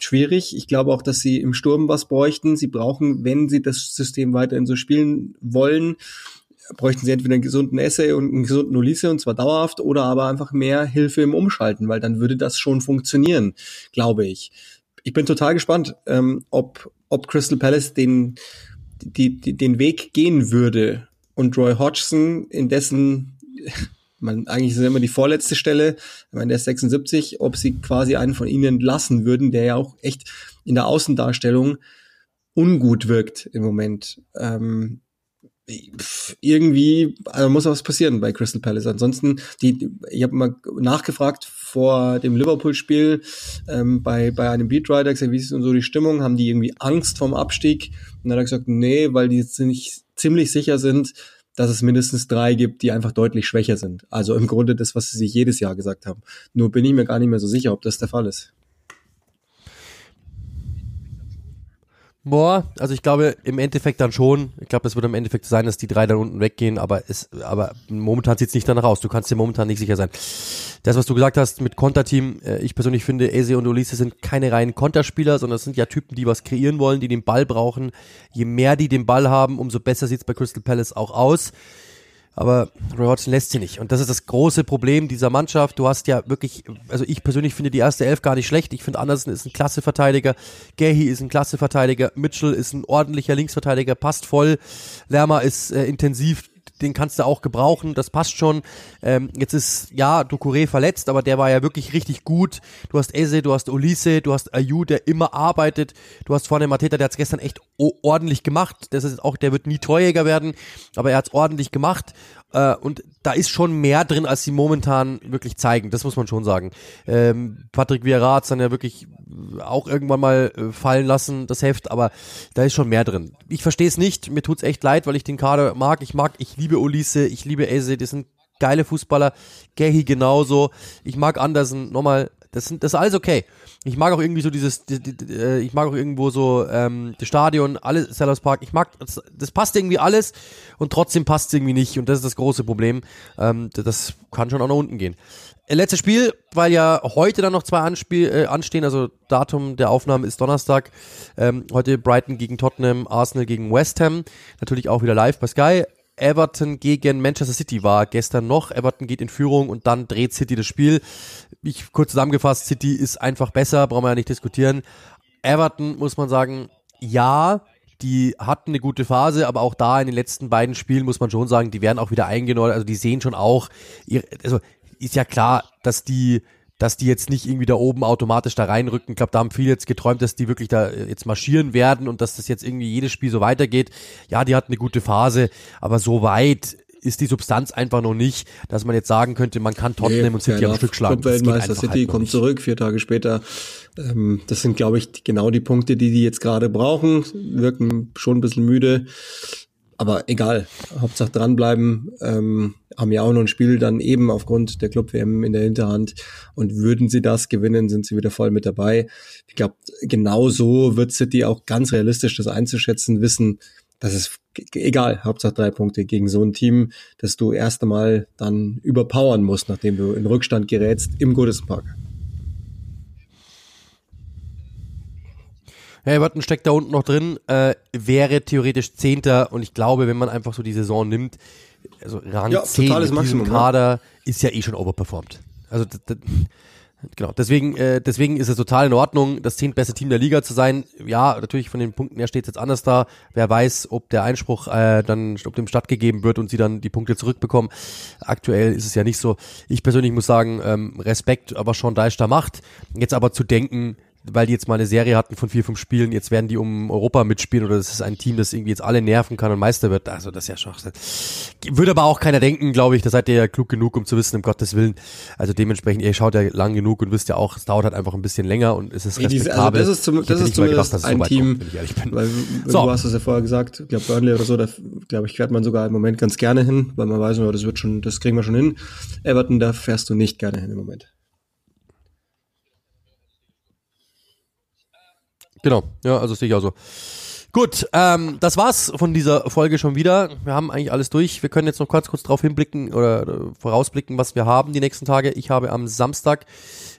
S2: schwierig. Ich glaube auch, dass sie im Sturm was bräuchten. Sie brauchen, wenn sie das System weiterhin so spielen wollen, bräuchten sie entweder einen gesunden Essay und einen gesunden Ulisse und zwar dauerhaft oder aber einfach mehr Hilfe im Umschalten, weil dann würde das schon funktionieren, glaube ich. Ich bin total gespannt, ähm, ob, ob Crystal Palace den, die, die, den Weg gehen würde und Roy Hodgson in dessen man, eigentlich ist es immer die vorletzte Stelle, ich meine, der ist 76, ob sie quasi einen von ihnen entlassen würden, der ja auch echt in der Außendarstellung ungut wirkt im Moment. Ähm, irgendwie also muss was passieren bei Crystal Palace. Ansonsten, die, ich habe mal nachgefragt vor dem Liverpool-Spiel ähm, bei, bei einem Beatwriter, gesagt, wie ist denn so die Stimmung? Haben die irgendwie Angst vom Abstieg? Und dann hat er gesagt, nee, weil die ziemlich, ziemlich sicher sind, dass es mindestens drei gibt, die einfach deutlich schwächer sind. Also im Grunde das, was sie sich jedes Jahr gesagt haben. Nur bin ich mir gar nicht mehr so sicher, ob das der Fall ist.
S1: Boah, also ich glaube im Endeffekt dann schon. Ich glaube, es wird im Endeffekt sein, dass die drei dann unten weggehen, aber es, aber momentan sieht es nicht danach aus. Du kannst dir momentan nicht sicher sein. Das, was du gesagt hast mit Konterteam, äh, ich persönlich finde, Eze und Ulisse sind keine reinen Konterspieler, sondern es sind ja Typen, die was kreieren wollen, die den Ball brauchen. Je mehr die den Ball haben, umso besser sieht es bei Crystal Palace auch aus. Aber Roy Hodgson lässt sie nicht. Und das ist das große Problem dieser Mannschaft. Du hast ja wirklich, also ich persönlich finde die erste Elf gar nicht schlecht. Ich finde Andersen ist ein klasse Verteidiger. Gehi ist ein klasse Verteidiger. Mitchell ist ein ordentlicher Linksverteidiger, passt voll. Lerma ist äh, intensiv den kannst du auch gebrauchen, das passt schon. Ähm, jetzt ist, ja, Ducouré verletzt, aber der war ja wirklich richtig gut. Du hast Eze, du hast Ulisse, du hast Ayu, der immer arbeitet. Du hast vorne Mateta, der hat es gestern echt ordentlich gemacht. Das ist auch, der wird nie Torjäger werden, aber er hat es ordentlich gemacht. Äh, und da ist schon mehr drin, als sie momentan wirklich zeigen. Das muss man schon sagen. Ähm, Patrick Vieira hat dann ja wirklich auch irgendwann mal äh, fallen lassen, das Heft, aber da ist schon mehr drin. Ich verstehe es nicht. Mir tut's echt leid, weil ich den Kader mag. Ich mag, ich liebe Ulisse, ich liebe Eze, die sind geile Fußballer. Gehi genauso. Ich mag Andersen. Nochmal, das, sind, das ist alles okay. Ich mag auch irgendwie so dieses, die, die, die, äh, ich mag auch irgendwo so ähm, das Stadion, alles Sellers Park. Ich mag, das, das passt irgendwie alles und trotzdem passt es irgendwie nicht und das ist das große Problem. Ähm, das kann schon auch nach unten gehen. Äh, letztes Spiel, weil ja heute dann noch zwei Anspiel, äh, anstehen, also Datum der Aufnahme ist Donnerstag. Ähm, heute Brighton gegen Tottenham, Arsenal gegen West Ham. Natürlich auch wieder live bei Sky. Everton gegen Manchester City war gestern noch. Everton geht in Führung und dann dreht City das Spiel. Ich kurz zusammengefasst, City ist einfach besser, brauchen wir ja nicht diskutieren. Everton muss man sagen, ja, die hatten eine gute Phase, aber auch da in den letzten beiden Spielen muss man schon sagen, die werden auch wieder eingenordet. Also die sehen schon auch, also ist ja klar, dass die dass die jetzt nicht irgendwie da oben automatisch da reinrücken. Ich glaube, da haben viele jetzt geträumt, dass die wirklich da jetzt marschieren werden und dass das jetzt irgendwie jedes Spiel so weitergeht. Ja, die hatten eine gute Phase, aber so weit ist die Substanz einfach noch nicht, dass man jetzt sagen könnte, man kann Tottenham nee, und City am Stück schlagen.
S2: Weltmeister City halt kommt zurück, vier Tage später. Ähm, das sind, glaube ich, genau die Punkte, die die jetzt gerade brauchen. Wirken schon ein bisschen müde. Aber egal, Hauptsache dranbleiben. Ähm, haben ja auch noch ein Spiel dann eben aufgrund der Club-WM in der Hinterhand. Und würden sie das gewinnen, sind sie wieder voll mit dabei. Ich glaube, genau so wird City auch ganz realistisch das einzuschätzen wissen. Das ist egal, Hauptsache drei Punkte gegen so ein Team, das du erst einmal dann überpowern musst, nachdem du in Rückstand gerätst im Goodison Park.
S1: Everton steckt da unten noch drin, äh, wäre theoretisch Zehnter und ich glaube, wenn man einfach so die Saison nimmt, also Rang ja, 10 mit diesem Maximum, Kader ja. ist ja eh schon overperformed. Also genau, deswegen, äh, deswegen ist es total in Ordnung, das zehntbeste Team der Liga zu sein. Ja, natürlich von den Punkten her steht es jetzt anders da. Wer weiß, ob der Einspruch äh, dann, ob dem stattgegeben wird und sie dann die Punkte zurückbekommen. Aktuell ist es ja nicht so. Ich persönlich muss sagen, ähm, Respekt, aber schon da macht. Jetzt aber zu denken, weil die jetzt mal eine Serie hatten von vier, fünf Spielen, jetzt werden die um Europa mitspielen oder das ist ein Team, das irgendwie jetzt alle nerven kann und Meister wird. Also das ist ja Schwachsinn. Würde aber auch keiner denken, glaube ich, da seid ihr ja klug genug, um zu wissen, um Gottes Willen. Also dementsprechend, ihr schaut ja lang genug und wisst ja auch, es dauert halt einfach ein bisschen länger und es ist nee, respektabel.
S2: Also das ist, zum, das ist zumindest gedacht, ein so Team, kommt, weil so. du hast es ja vorher gesagt, ich glaube Burnley oder so, da glaube ich, fährt man sogar im Moment ganz gerne hin, weil man weiß, das wird schon, das kriegen wir schon hin. Everton, da fährst du nicht gerne hin im Moment.
S1: Genau, ja, also sehe ich auch so. Gut, ähm, das war's von dieser Folge schon wieder. Wir haben eigentlich alles durch. Wir können jetzt noch kurz kurz drauf hinblicken oder, oder vorausblicken, was wir haben die nächsten Tage. Ich habe am Samstag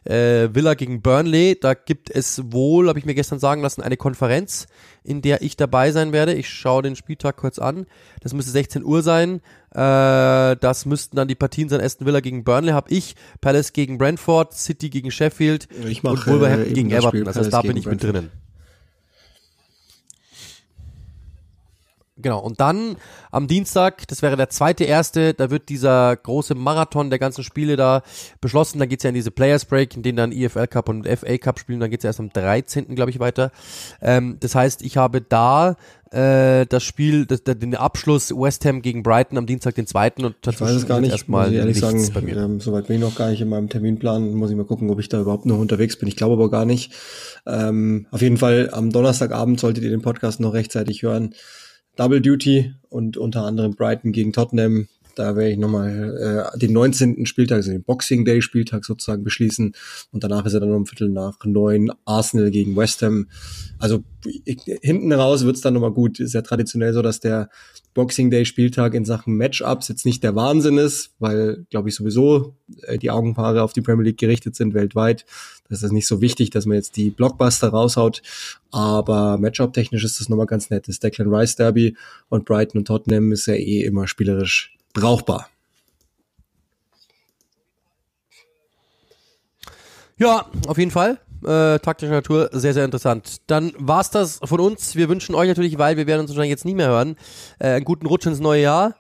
S1: äh, Villa gegen Burnley. Da gibt es wohl, habe ich mir gestern sagen lassen, eine Konferenz, in der ich dabei sein werde. Ich schaue den Spieltag kurz an. Das müsste 16 Uhr sein. Äh, das müssten dann die Partien sein. Aston Villa gegen Burnley habe ich, Palace gegen Brentford, City gegen Sheffield und Wolverhampton äh, gegen Everton. Das heißt, da bin ich Brentford. mit drinnen. Genau, und dann am Dienstag, das wäre der zweite erste, da wird dieser große Marathon der ganzen Spiele da beschlossen. Dann geht's ja in diese Players Break, in denen dann EFL Cup und FA Cup spielen. Dann geht's ja erst am 13. glaube ich weiter. Ähm, das heißt, ich habe da äh, das Spiel, das, den Abschluss West Ham gegen Brighton am Dienstag den zweiten und
S2: ich weiß es gar nicht, erstmal muss ich ehrlich sagen, bei mir. Ähm, soweit bin ich noch gar nicht in meinem Terminplan, muss ich mal gucken, ob ich da überhaupt noch unterwegs bin. Ich glaube aber gar nicht. Ähm, auf jeden Fall am Donnerstagabend solltet ihr den Podcast noch rechtzeitig hören. Double Duty und unter anderem Brighton gegen Tottenham. Da werde ich nochmal äh, den 19. Spieltag, also den Boxing Day Spieltag sozusagen beschließen. Und danach ist er dann um Viertel nach neun Arsenal gegen West Ham. Also ich, hinten raus wird's dann nochmal gut. Ist ja traditionell so, dass der Boxing Day Spieltag in Sachen Matchups jetzt nicht der Wahnsinn ist, weil, glaube ich, sowieso äh, die Augenpaare auf die Premier League gerichtet sind weltweit. Das ist nicht so wichtig, dass man jetzt die Blockbuster raushaut. Aber Matchup-technisch ist das nochmal ganz nett. Das Declan Rice Derby und Brighton und Tottenham ist ja eh immer spielerisch brauchbar.
S1: Ja, auf jeden Fall. Äh, taktischer Natur, sehr, sehr interessant. Dann war's das von uns. Wir wünschen euch natürlich, weil wir werden uns wahrscheinlich jetzt nie mehr hören, äh, einen guten Rutsch ins neue Jahr.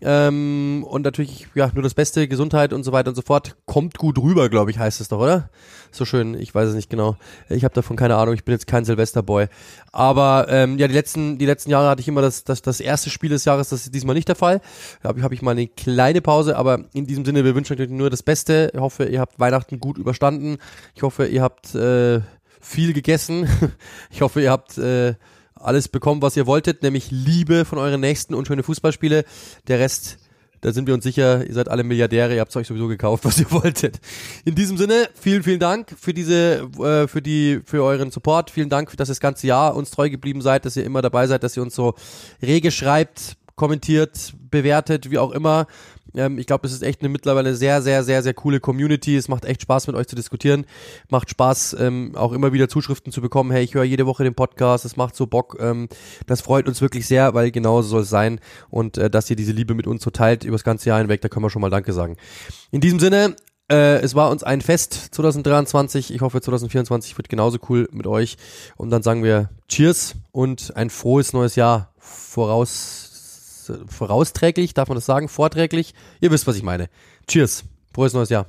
S1: Ähm, und natürlich, ja, nur das Beste, Gesundheit und so weiter und so fort. Kommt gut rüber, glaube ich, heißt es doch, oder? So schön, ich weiß es nicht genau. Ich habe davon keine Ahnung, ich bin jetzt kein Silvesterboy. Aber ähm, ja, die letzten, die letzten Jahre hatte ich immer das, das, das erste Spiel des Jahres, das ist diesmal nicht der Fall. Da habe hab ich mal eine kleine Pause, aber in diesem Sinne, wir wünschen euch nur das Beste. Ich hoffe, ihr habt Weihnachten gut überstanden. Ich hoffe, ihr habt äh, viel gegessen. ich hoffe, ihr habt äh, alles bekommen, was ihr wolltet, nämlich Liebe von euren Nächsten und schöne Fußballspiele. Der Rest, da sind wir uns sicher, ihr seid alle Milliardäre, ihr habt euch sowieso gekauft, was ihr wolltet. In diesem Sinne, vielen, vielen Dank für diese, äh, für die, für euren Support. Vielen Dank, dass ihr das ganze Jahr uns treu geblieben seid, dass ihr immer dabei seid, dass ihr uns so rege schreibt, kommentiert, bewertet, wie auch immer. Ähm, ich glaube, es ist echt eine mittlerweile sehr, sehr, sehr, sehr coole Community. Es macht echt Spaß, mit euch zu diskutieren. Macht Spaß, ähm, auch immer wieder Zuschriften zu bekommen. Hey, ich höre jede Woche den Podcast. Es macht so Bock. Ähm, das freut uns wirklich sehr, weil genauso soll es sein. Und äh, dass ihr diese Liebe mit uns so teilt über das ganze Jahr hinweg, da können wir schon mal Danke sagen. In diesem Sinne, äh, es war uns ein Fest 2023. Ich hoffe, 2024 wird genauso cool mit euch. Und dann sagen wir Cheers und ein frohes neues Jahr voraus vorausträglich, darf man das sagen? Vorträglich? Ihr wisst, was ich meine. Cheers. Frohes neues Jahr.